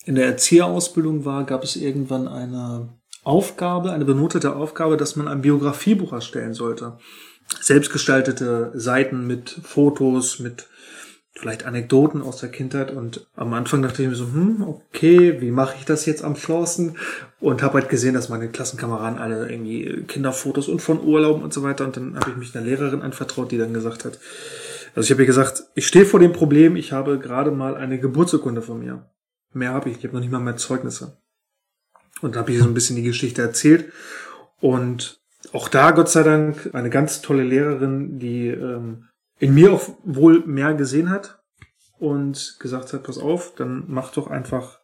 in der Erzieherausbildung war, gab es irgendwann eine Aufgabe, eine benotete Aufgabe, dass man ein Biografiebuch erstellen sollte. Selbstgestaltete Seiten mit Fotos, mit vielleicht Anekdoten aus der Kindheit und am Anfang dachte ich mir so, hm, okay, wie mache ich das jetzt am schlausten? Und habe halt gesehen, dass meine Klassenkameraden alle irgendwie Kinderfotos und von Urlauben und so weiter und dann habe ich mich einer Lehrerin anvertraut, die dann gesagt hat, also ich habe ihr gesagt, ich stehe vor dem Problem, ich habe gerade mal eine Geburtsurkunde von mir. Mehr habe ich, ich habe noch nicht mal mehr Zeugnisse. Und dann habe ich so ein bisschen die Geschichte erzählt und auch da, Gott sei Dank, eine ganz tolle Lehrerin, die ähm, in mir auch wohl mehr gesehen hat und gesagt hat, pass auf, dann mach doch einfach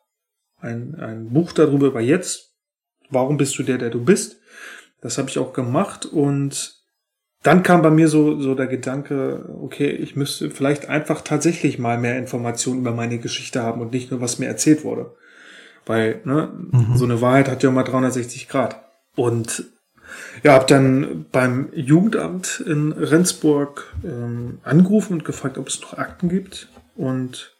ein, ein Buch darüber über jetzt. Warum bist du der, der du bist? Das habe ich auch gemacht und dann kam bei mir so, so der Gedanke, okay, ich müsste vielleicht einfach tatsächlich mal mehr Informationen über meine Geschichte haben und nicht nur, was mir erzählt wurde. Weil, ne, mhm. so eine Wahrheit hat ja immer 360 Grad. Und ja, habe dann beim Jugendamt in Rendsburg ähm, angerufen und gefragt, ob es noch Akten gibt. Und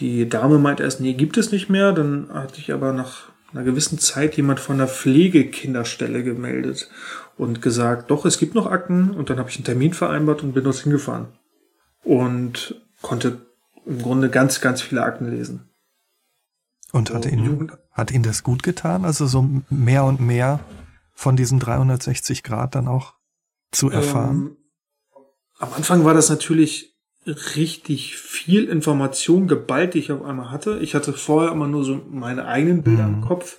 die Dame meinte erst, nee, gibt es nicht mehr. Dann hatte ich aber nach einer gewissen Zeit jemand von der Pflegekinderstelle gemeldet und gesagt, doch, es gibt noch Akten. Und dann habe ich einen Termin vereinbart und bin dort hingefahren. Und konnte im Grunde ganz, ganz viele Akten lesen. Und hat, Ihnen, hat Ihnen das gut getan? Also so mehr und mehr von diesen 360 Grad dann auch zu erfahren? Ähm, am Anfang war das natürlich richtig viel Information geballt, die ich auf einmal hatte. Ich hatte vorher immer nur so meine eigenen Bilder mhm. im Kopf,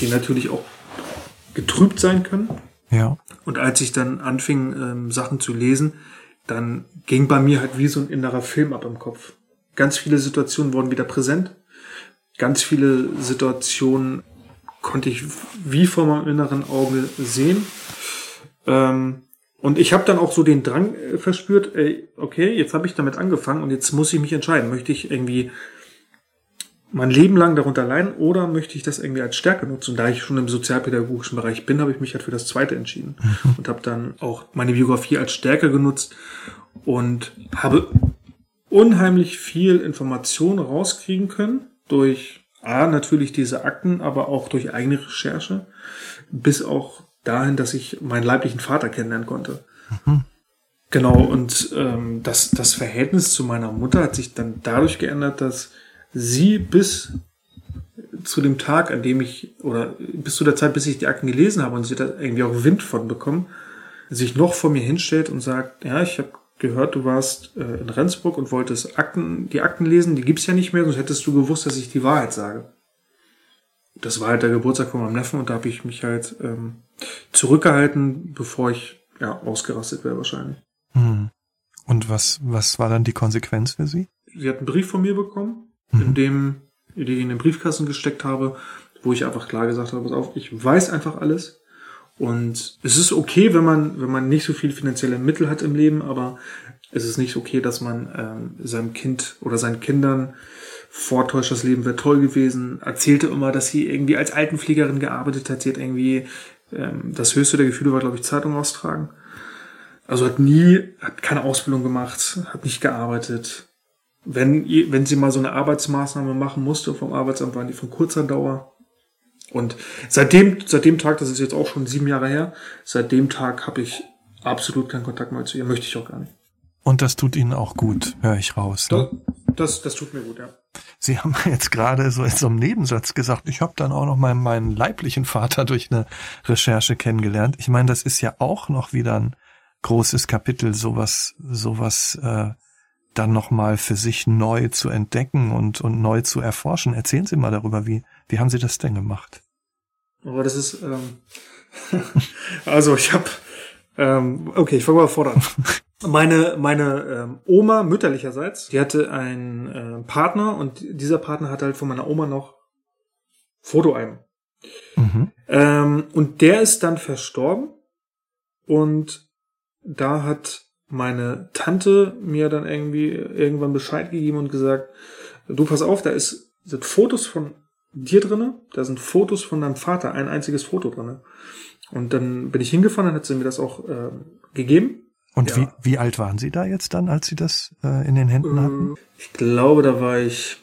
die natürlich auch getrübt sein können. Ja. Und als ich dann anfing, ähm, Sachen zu lesen, dann ging bei mir halt wie so ein innerer Film ab im Kopf. Ganz viele Situationen wurden wieder präsent. Ganz viele Situationen konnte ich wie vor meinem inneren Auge sehen. Ähm, und ich habe dann auch so den Drang äh, verspürt, ey, okay, jetzt habe ich damit angefangen und jetzt muss ich mich entscheiden. Möchte ich irgendwie mein Leben lang darunter leiden oder möchte ich das irgendwie als Stärke nutzen? Da ich schon im sozialpädagogischen Bereich bin, habe ich mich halt für das Zweite entschieden [laughs] und habe dann auch meine Biografie als Stärke genutzt und habe unheimlich viel Information rauskriegen können durch A, natürlich diese Akten, aber auch durch eigene Recherche, bis auch dahin, dass ich meinen leiblichen Vater kennenlernen konnte. Mhm. Genau, und ähm, das, das Verhältnis zu meiner Mutter hat sich dann dadurch geändert, dass sie bis zu dem Tag, an dem ich, oder bis zu der Zeit, bis ich die Akten gelesen habe und sie da irgendwie auch Wind von bekommen, sich noch vor mir hinstellt und sagt, ja, ich habe gehört, du warst äh, in Rendsburg und wolltest Akten, die Akten lesen, die gibt's ja nicht mehr, sonst hättest du gewusst, dass ich die Wahrheit sage. Das war halt der Geburtstag von meinem Neffen und da habe ich mich halt ähm, zurückgehalten, bevor ich ja ausgerastet wäre wahrscheinlich. Hm. Und was, was war dann die Konsequenz für Sie? Sie hat einen Brief von mir bekommen, mhm. in dem ich in den Briefkasten gesteckt habe, wo ich einfach klar gesagt habe, pass auf, ich weiß einfach alles. Und es ist okay, wenn man, wenn man nicht so viel finanzielle Mittel hat im Leben, aber es ist nicht okay, dass man ähm, seinem Kind oder seinen Kindern vortäuscht, das Leben wäre toll gewesen, erzählte immer, dass sie irgendwie als Altenpflegerin gearbeitet hat, sie hat irgendwie, ähm, das höchste der Gefühle war, glaube ich, Zeitung austragen. Also hat nie, hat keine Ausbildung gemacht, hat nicht gearbeitet. Wenn, wenn sie mal so eine Arbeitsmaßnahme machen musste vom Arbeitsamt, waren die von kurzer Dauer. Und seitdem, seit dem Tag, das ist jetzt auch schon sieben Jahre her, seit dem Tag habe ich absolut keinen Kontakt mehr zu ihr, möchte ich auch gar nicht. Und das tut Ihnen auch gut, höre ich raus. Ne? Das, das, tut mir gut, ja. Sie haben [laughs] jetzt gerade so in so einem Nebensatz gesagt, ich habe dann auch noch meinen, meinen leiblichen Vater durch eine Recherche kennengelernt. Ich meine, das ist ja auch noch wieder ein großes Kapitel, sowas, sowas äh, dann nochmal für sich neu zu entdecken und, und neu zu erforschen. Erzählen Sie mal darüber, wie, wie haben Sie das denn gemacht? Aber das ist, ähm, [laughs] also ich habe, ähm, okay, ich fange mal vorne [laughs] Meine, meine ähm, Oma mütterlicherseits, die hatte einen äh, Partner und dieser Partner hatte halt von meiner Oma noch Fotoalben. Mhm. Ähm, und der ist dann verstorben und da hat meine Tante mir dann irgendwie irgendwann Bescheid gegeben und gesagt, du pass auf, da ist, sind Fotos von dir drinne, da sind Fotos von deinem Vater, ein einziges Foto drinne. Und dann bin ich hingefahren, dann hat sie mir das auch äh, gegeben. Und ja. wie, wie alt waren Sie da jetzt dann, als Sie das äh, in den Händen hatten? Ich glaube, da war ich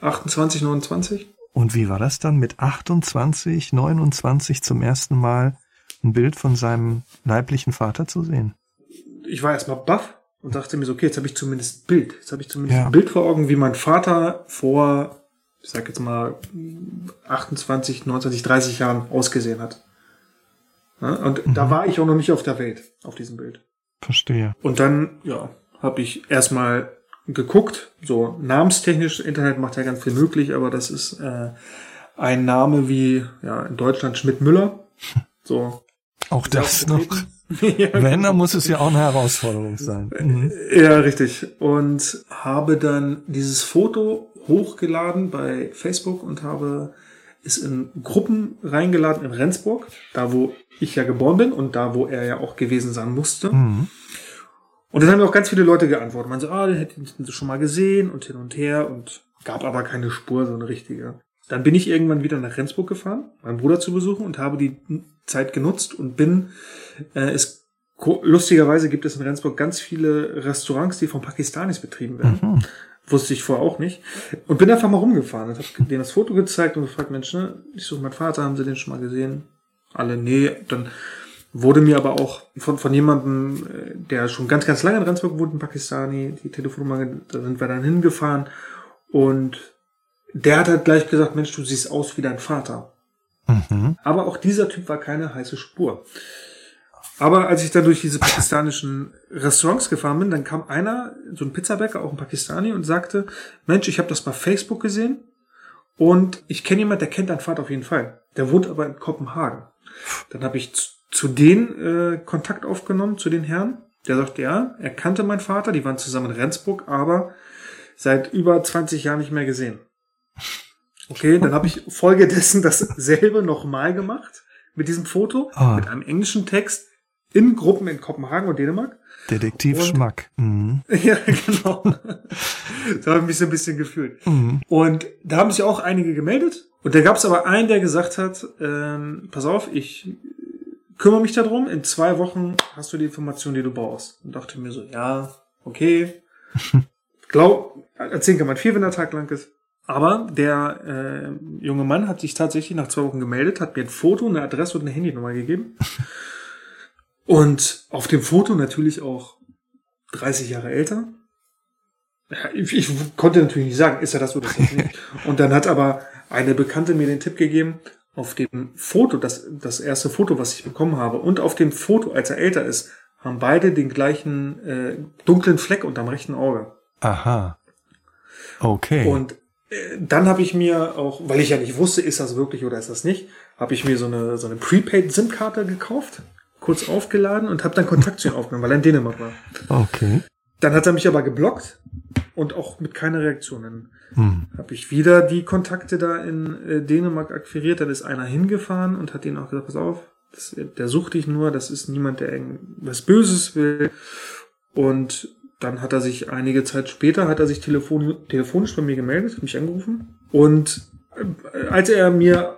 28, 29. Und wie war das dann mit 28, 29 zum ersten Mal ein Bild von seinem leiblichen Vater zu sehen? Ich war erstmal baff und dachte mir so, okay, jetzt habe ich zumindest Bild. Jetzt habe ich zumindest ja. ein Bild vor Augen, wie mein Vater vor, ich sag jetzt mal, 28, 29, 30 Jahren ausgesehen hat. Ja, und mhm. da war ich auch noch nicht auf der Welt, auf diesem Bild. Verstehe. Und dann, ja, habe ich erstmal geguckt, so namenstechnisch, Internet macht ja ganz viel möglich, aber das ist äh, ein Name wie ja in Deutschland Schmidt-Müller. [laughs] So. Auch das noch. [laughs] ja, Wenn, dann muss es ja auch eine Herausforderung sein. Mhm. Ja, richtig. Und habe dann dieses Foto hochgeladen bei Facebook und habe es in Gruppen reingeladen in Rendsburg, da wo ich ja geboren bin und da wo er ja auch gewesen sein musste. Mhm. Und dann haben auch ganz viele Leute geantwortet. Man so, ah, den hätten sie schon mal gesehen und hin und her und gab aber keine Spur, so eine richtige. Dann bin ich irgendwann wieder nach Rendsburg gefahren, meinen Bruder zu besuchen und habe die Zeit genutzt und bin, äh, es lustigerweise gibt es in Rendsburg ganz viele Restaurants, die von Pakistanis betrieben werden. Mhm. Wusste ich vorher auch nicht. Und bin einfach mal rumgefahren und habe denen das Foto gezeigt und gefragt, Mensch, ne, ich suche meinen Vater, haben sie den schon mal gesehen? Alle, nee. Dann wurde mir aber auch von, von jemandem, äh, der schon ganz, ganz lange in Rendsburg wohnt, in Pakistani, die Telefonnummer, da sind wir dann hingefahren und der hat halt gleich gesagt, Mensch, du siehst aus wie dein Vater. Mhm. Aber auch dieser Typ war keine heiße Spur. Aber als ich dann durch diese pakistanischen Restaurants gefahren bin, dann kam einer, so ein Pizzabäcker, auch ein Pakistani, und sagte, Mensch, ich habe das bei Facebook gesehen und ich kenne jemand, der kennt deinen Vater auf jeden Fall. Der wohnt aber in Kopenhagen. Dann habe ich zu, zu denen äh, Kontakt aufgenommen, zu den Herren. Der sagt, ja, er kannte meinen Vater, die waren zusammen in Rendsburg, aber seit über 20 Jahren nicht mehr gesehen. Okay, dann habe ich folgedessen dasselbe nochmal gemacht mit diesem Foto, ah. mit einem englischen Text in Gruppen in Kopenhagen und Dänemark. Detektivschmack. Mhm. [laughs] Ja, genau. da habe ich mich so ein bisschen gefühlt. Mhm. Und da haben sich auch einige gemeldet. Und da gab es aber einen, der gesagt hat, ähm, pass auf, ich kümmere mich darum. In zwei Wochen hast du die Information, die du brauchst. Und dachte mir so, ja, okay. [laughs] Glaub, erzählen kann man viel, wenn der Tag lang ist. Aber der äh, junge Mann hat sich tatsächlich nach zwei Wochen gemeldet, hat mir ein Foto, eine Adresse und eine Handynummer gegeben. [laughs] Und auf dem Foto natürlich auch 30 Jahre älter. Ja, ich, ich, konnte natürlich nicht sagen, ist er das oder ist das nicht. [laughs] Und dann hat aber eine Bekannte mir den Tipp gegeben, auf dem Foto, das, das erste Foto, was ich bekommen habe, und auf dem Foto, als er älter ist, haben beide den gleichen äh, dunklen Fleck unterm rechten Auge. Aha. Okay. Und dann habe ich mir auch, weil ich ja nicht wusste, ist das wirklich oder ist das nicht, habe ich mir so eine, so eine Prepaid-SIM-Karte gekauft, kurz aufgeladen und habe dann Kontakt zu ihm aufgenommen, weil er in Dänemark war. Okay. Dann hat er mich aber geblockt und auch mit keiner Reaktion. Dann hm. habe ich wieder die Kontakte da in äh, Dänemark akquiriert. Dann ist einer hingefahren und hat ihnen auch gesagt, pass auf, das, der sucht dich nur, das ist niemand, der irgendwas Böses will. Und dann hat er sich einige Zeit später, hat er sich telefon telefonisch bei mir gemeldet, mich angerufen. Und äh, als er mir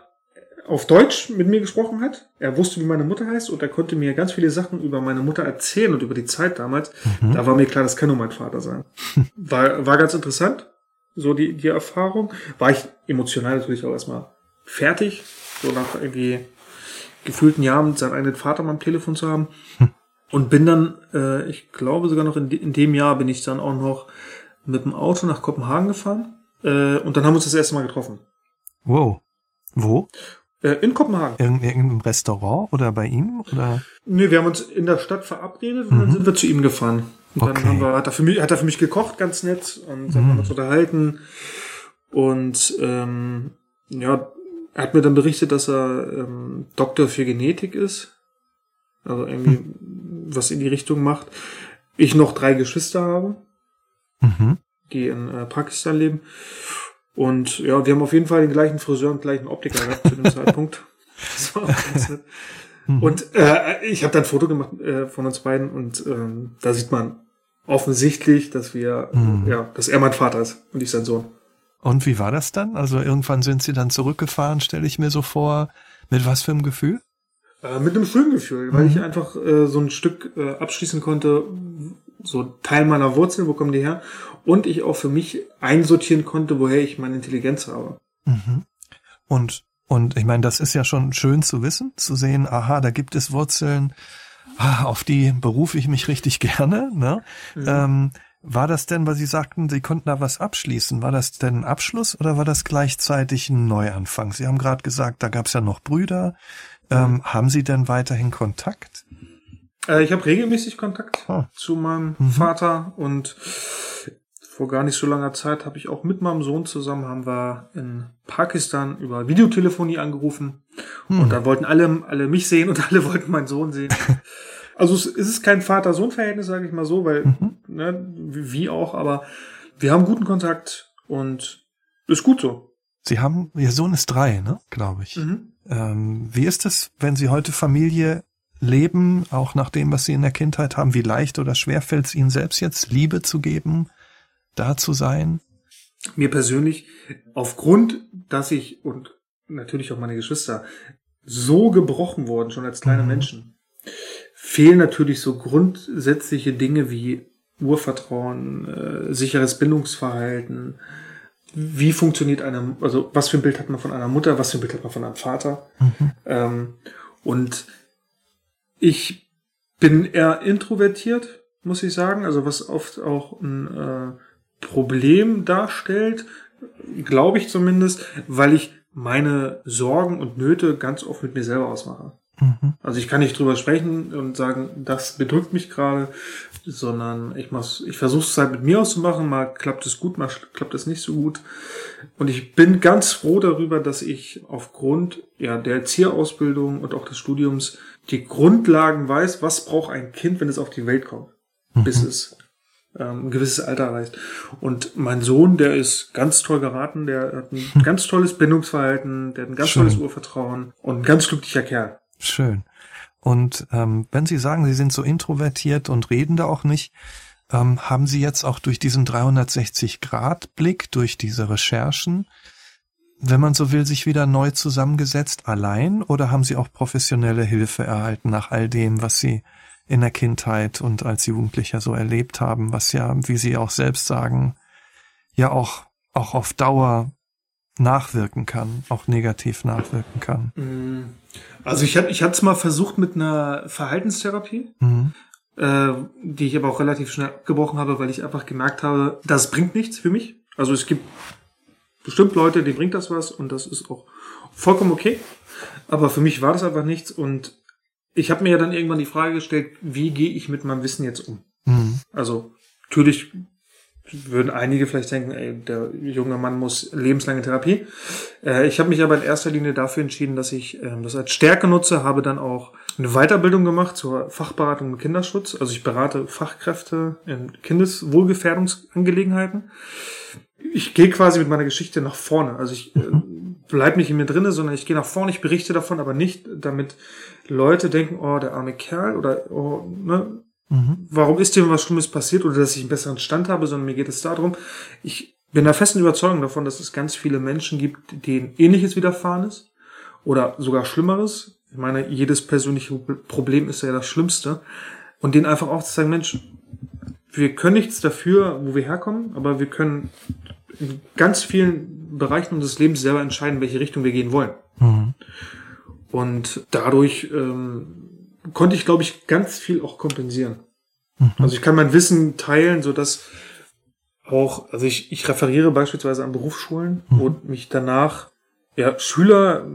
auf Deutsch mit mir gesprochen hat, er wusste, wie meine Mutter heißt und er konnte mir ganz viele Sachen über meine Mutter erzählen und über die Zeit damals, mhm. da war mir klar, das kann nur mein Vater sein. [laughs] War, war ganz interessant, so die, die Erfahrung. War ich emotional natürlich auch erstmal fertig, so nach irgendwie gefühlten Jahren seinen eigenen Vater am Telefon zu haben. Und bin dann, äh, ich glaube sogar noch in, de in dem Jahr bin ich dann auch noch mit dem Auto nach Kopenhagen gefahren. Äh, und dann haben wir uns das erste Mal getroffen. Wow. Wo? Äh, in Kopenhagen. In irgendeinem Restaurant oder bei ihm? Oder? Nee, wir haben uns in der Stadt verabredet und mhm. dann sind wir zu ihm gefahren. Und dann okay. haben wir, hat, er für mich, hat er für mich gekocht, ganz nett, und dann mhm. haben wir uns unterhalten. Und ähm, ja, er hat mir dann berichtet, dass er ähm, Doktor für Genetik ist. Also irgendwie mhm. was in die Richtung macht. Ich noch drei Geschwister habe, mhm. die in äh, Pakistan leben. Und ja, wir haben auf jeden Fall den gleichen Friseur und gleichen Optiker gehabt zu dem [laughs] Zeitpunkt. Das war ganz nett. Mhm. Und äh, ich habe dann ein Foto gemacht äh, von uns beiden und ähm, da sieht man offensichtlich, dass wir, mhm. ja, dass er mein Vater ist und ich sein Sohn. Und wie war das dann? Also irgendwann sind sie dann zurückgefahren, stelle ich mir so vor. Mit was für einem Gefühl? Äh, mit einem schönen Gefühl, weil mhm. ich einfach äh, so ein Stück äh, abschließen konnte, so Teil meiner Wurzeln, wo kommen die her? Und ich auch für mich einsortieren konnte, woher ich meine Intelligenz habe. Mhm. Und und ich meine, das ist ja schon schön zu wissen, zu sehen, aha, da gibt es Wurzeln, ah, auf die berufe ich mich richtig [laughs] gerne. Ne? Mhm. Ähm, war das denn, weil Sie sagten, Sie konnten da was abschließen, war das denn ein Abschluss oder war das gleichzeitig ein Neuanfang? Sie haben gerade gesagt, da gab es ja noch Brüder. Ähm, mhm. Haben Sie denn weiterhin Kontakt? Äh, ich habe regelmäßig Kontakt oh. zu meinem mhm. Vater und vor gar nicht so langer Zeit habe ich auch mit meinem Sohn zusammen, haben wir in Pakistan über Videotelefonie angerufen. Hm. Und da wollten alle, alle mich sehen und [laughs] alle wollten meinen Sohn sehen. [laughs] also es ist kein Vater-Sohn-Verhältnis, sage ich mal so, weil, mhm. ne, wie auch, aber wir haben guten Kontakt und ist gut so. Sie haben, Ihr Sohn ist drei, ne, glaube ich. Mhm. Ähm, wie ist es, wenn Sie heute Familie leben, auch nach dem, was Sie in der Kindheit haben? Wie leicht oder schwer fällt es Ihnen selbst jetzt, Liebe zu geben? da zu sein? Mir persönlich, aufgrund, dass ich und natürlich auch meine Geschwister so gebrochen wurden, schon als kleine mhm. Menschen, fehlen natürlich so grundsätzliche Dinge wie Urvertrauen, äh, sicheres Bindungsverhalten, wie funktioniert eine, also was für ein Bild hat man von einer Mutter, was für ein Bild hat man von einem Vater. Mhm. Ähm, und ich bin eher introvertiert, muss ich sagen, also was oft auch ein äh, Problem darstellt, glaube ich zumindest, weil ich meine Sorgen und Nöte ganz oft mit mir selber ausmache. Mhm. Also ich kann nicht drüber sprechen und sagen, das bedrückt mich gerade, sondern ich muss, ich versuche es halt mit mir auszumachen, mal klappt es gut, mal klappt es nicht so gut. Und ich bin ganz froh darüber, dass ich aufgrund ja, der Erzieherausbildung und auch des Studiums die Grundlagen weiß, was braucht ein Kind, wenn es auf die Welt kommt, mhm. bis es ähm, ein gewisses Alter erreicht. Und mein Sohn, der ist ganz toll geraten, der hat ein [laughs] ganz tolles Bindungsverhalten, der hat ein ganz Schön. tolles Urvertrauen und ein ganz glücklicher Kerl. Schön. Und ähm, wenn Sie sagen, Sie sind so introvertiert und reden da auch nicht, ähm, haben Sie jetzt auch durch diesen 360-Grad-Blick, durch diese Recherchen, wenn man so will, sich wieder neu zusammengesetzt allein oder haben Sie auch professionelle Hilfe erhalten nach all dem, was Sie in der Kindheit und als Jugendlicher so erlebt haben, was ja, wie Sie auch selbst sagen, ja auch, auch auf Dauer nachwirken kann, auch negativ nachwirken kann. Mm. Also ich hatte ich es mal versucht mit einer Verhaltenstherapie, mhm. äh, die ich aber auch relativ schnell abgebrochen habe, weil ich einfach gemerkt habe, das bringt nichts für mich. Also es gibt bestimmt Leute, denen bringt das was und das ist auch vollkommen okay. Aber für mich war das einfach nichts und ich habe mir ja dann irgendwann die Frage gestellt, wie gehe ich mit meinem Wissen jetzt um? Mhm. Also natürlich würden einige vielleicht denken, ey, der junge Mann muss lebenslange Therapie. Äh, ich habe mich aber in erster Linie dafür entschieden, dass ich äh, das als Stärke nutze, habe dann auch eine Weiterbildung gemacht zur Fachberatung im Kinderschutz. Also ich berate Fachkräfte in Kindeswohlgefährdungsangelegenheiten. Ich gehe quasi mit meiner Geschichte nach vorne. Also ich äh, bleib nicht in mir drinne, sondern ich gehe nach vorne, ich berichte davon, aber nicht, damit Leute denken, oh, der arme Kerl oder oh, ne, mhm. warum ist dem was Schlimmes passiert oder dass ich einen besseren Stand habe, sondern mir geht es darum, ich bin der festen Überzeugung davon, dass es ganz viele Menschen gibt, denen ähnliches widerfahren ist oder sogar Schlimmeres. Ich meine, jedes persönliche Problem ist ja das Schlimmste. Und denen einfach auch zu sagen, Mensch, wir können nichts dafür, wo wir herkommen, aber wir können in ganz vielen Bereichen unseres Lebens selber entscheiden, welche Richtung wir gehen wollen. Mhm. Und dadurch ähm, konnte ich, glaube ich, ganz viel auch kompensieren. Mhm. Also ich kann mein Wissen teilen, so dass auch, also ich, ich referiere beispielsweise an Berufsschulen mhm. und mich danach ja, Schüler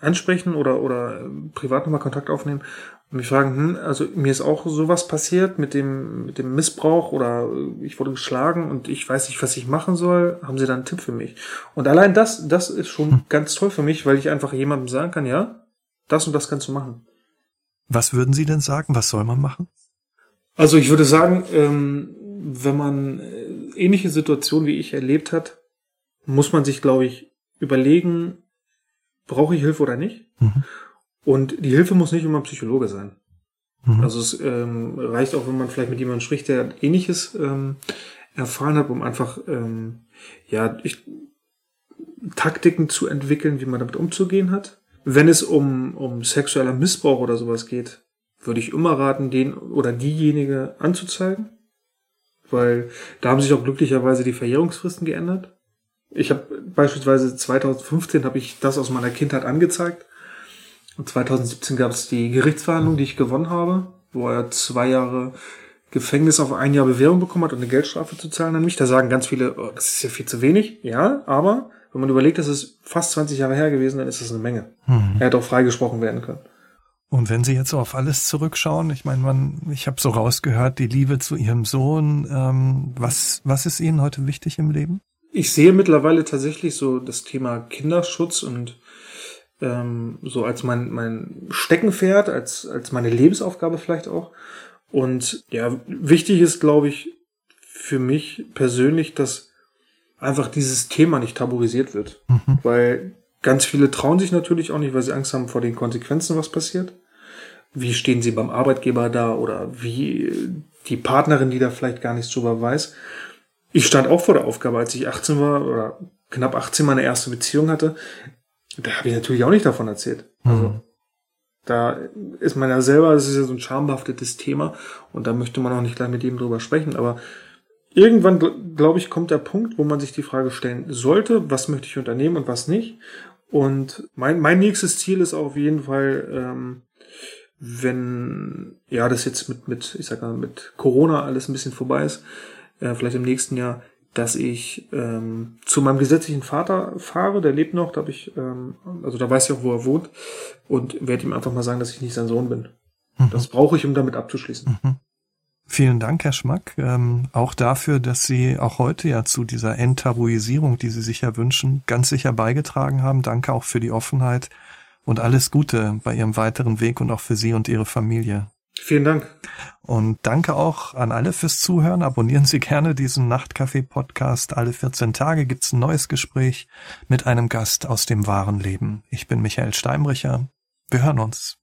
ansprechen oder, oder privat nochmal Kontakt aufnehmen und mich fragen, hm, also mir ist auch sowas passiert mit dem, mit dem Missbrauch oder ich wurde geschlagen und ich weiß nicht, was ich machen soll. Haben Sie da einen Tipp für mich? Und allein das, das ist schon hm. ganz toll für mich, weil ich einfach jemandem sagen kann, ja, das und das kannst du machen. Was würden Sie denn sagen? Was soll man machen? Also ich würde sagen, ähm, wenn man äh, ähnliche Situationen wie ich erlebt hat, muss man sich, glaube ich, überlegen, brauche ich Hilfe oder nicht? Mhm. Und die Hilfe muss nicht immer ein Psychologe sein. Mhm. Also es ähm, reicht auch, wenn man vielleicht mit jemandem spricht, der ähnliches ähm, erfahren hat, um einfach ähm, ja ich, Taktiken zu entwickeln, wie man damit umzugehen hat. Wenn es um, um sexueller Missbrauch oder sowas geht, würde ich immer raten, den oder diejenige anzuzeigen. Weil da haben sich auch glücklicherweise die Verjährungsfristen geändert. Ich habe beispielsweise 2015 habe ich das aus meiner Kindheit angezeigt. Und 2017 gab es die Gerichtsverhandlung, die ich gewonnen habe, wo er zwei Jahre Gefängnis auf ein Jahr Bewährung bekommen hat und eine Geldstrafe zu zahlen an mich. Da sagen ganz viele, oh, das ist ja viel zu wenig. Ja, aber wenn man überlegt, das ist fast 20 Jahre her gewesen, dann ist das eine Menge. Mhm. Er hat auch freigesprochen werden können. Und wenn Sie jetzt so auf alles zurückschauen, ich meine, man, ich habe so rausgehört, die Liebe zu Ihrem Sohn, ähm, was, was ist Ihnen heute wichtig im Leben? Ich sehe mittlerweile tatsächlich so das Thema Kinderschutz und ähm, so als mein, mein Steckenpferd, als, als meine Lebensaufgabe vielleicht auch. Und ja, wichtig ist, glaube ich, für mich persönlich, dass einfach dieses Thema nicht tabuisiert wird. Mhm. Weil ganz viele trauen sich natürlich auch nicht, weil sie Angst haben vor den Konsequenzen, was passiert. Wie stehen sie beim Arbeitgeber da oder wie die Partnerin, die da vielleicht gar nichts drüber weiß. Ich stand auch vor der Aufgabe, als ich 18 war oder knapp 18 meine erste Beziehung hatte. Da habe ich natürlich auch nicht davon erzählt. Mhm. Also da ist man ja selber, das ist ja so ein schambehaftetes Thema und da möchte man auch nicht gleich mit jedem drüber sprechen. Aber irgendwann, glaube ich, kommt der Punkt, wo man sich die Frage stellen sollte, was möchte ich unternehmen und was nicht. Und mein, mein nächstes Ziel ist auf jeden Fall, ähm, wenn ja das jetzt mit, mit, ich sag mal, mit Corona alles ein bisschen vorbei ist, äh, vielleicht im nächsten Jahr, dass ich ähm, zu meinem gesetzlichen Vater fahre, der lebt noch, da habe ich, ähm, also da weiß ich auch, wo er wohnt, und werde ihm einfach mal sagen, dass ich nicht sein Sohn bin. Mhm. Das brauche ich, um damit abzuschließen. Mhm. Vielen Dank, Herr Schmack, ähm, auch dafür, dass Sie auch heute ja zu dieser Enttabuisierung, die Sie sich ja wünschen, ganz sicher beigetragen haben. Danke auch für die Offenheit und alles Gute bei Ihrem weiteren Weg und auch für Sie und Ihre Familie. Vielen Dank. Und danke auch an alle fürs Zuhören. Abonnieren Sie gerne diesen Nachtcafé-Podcast. Alle 14 Tage gibt's ein neues Gespräch mit einem Gast aus dem wahren Leben. Ich bin Michael Steinbrecher. Wir hören uns.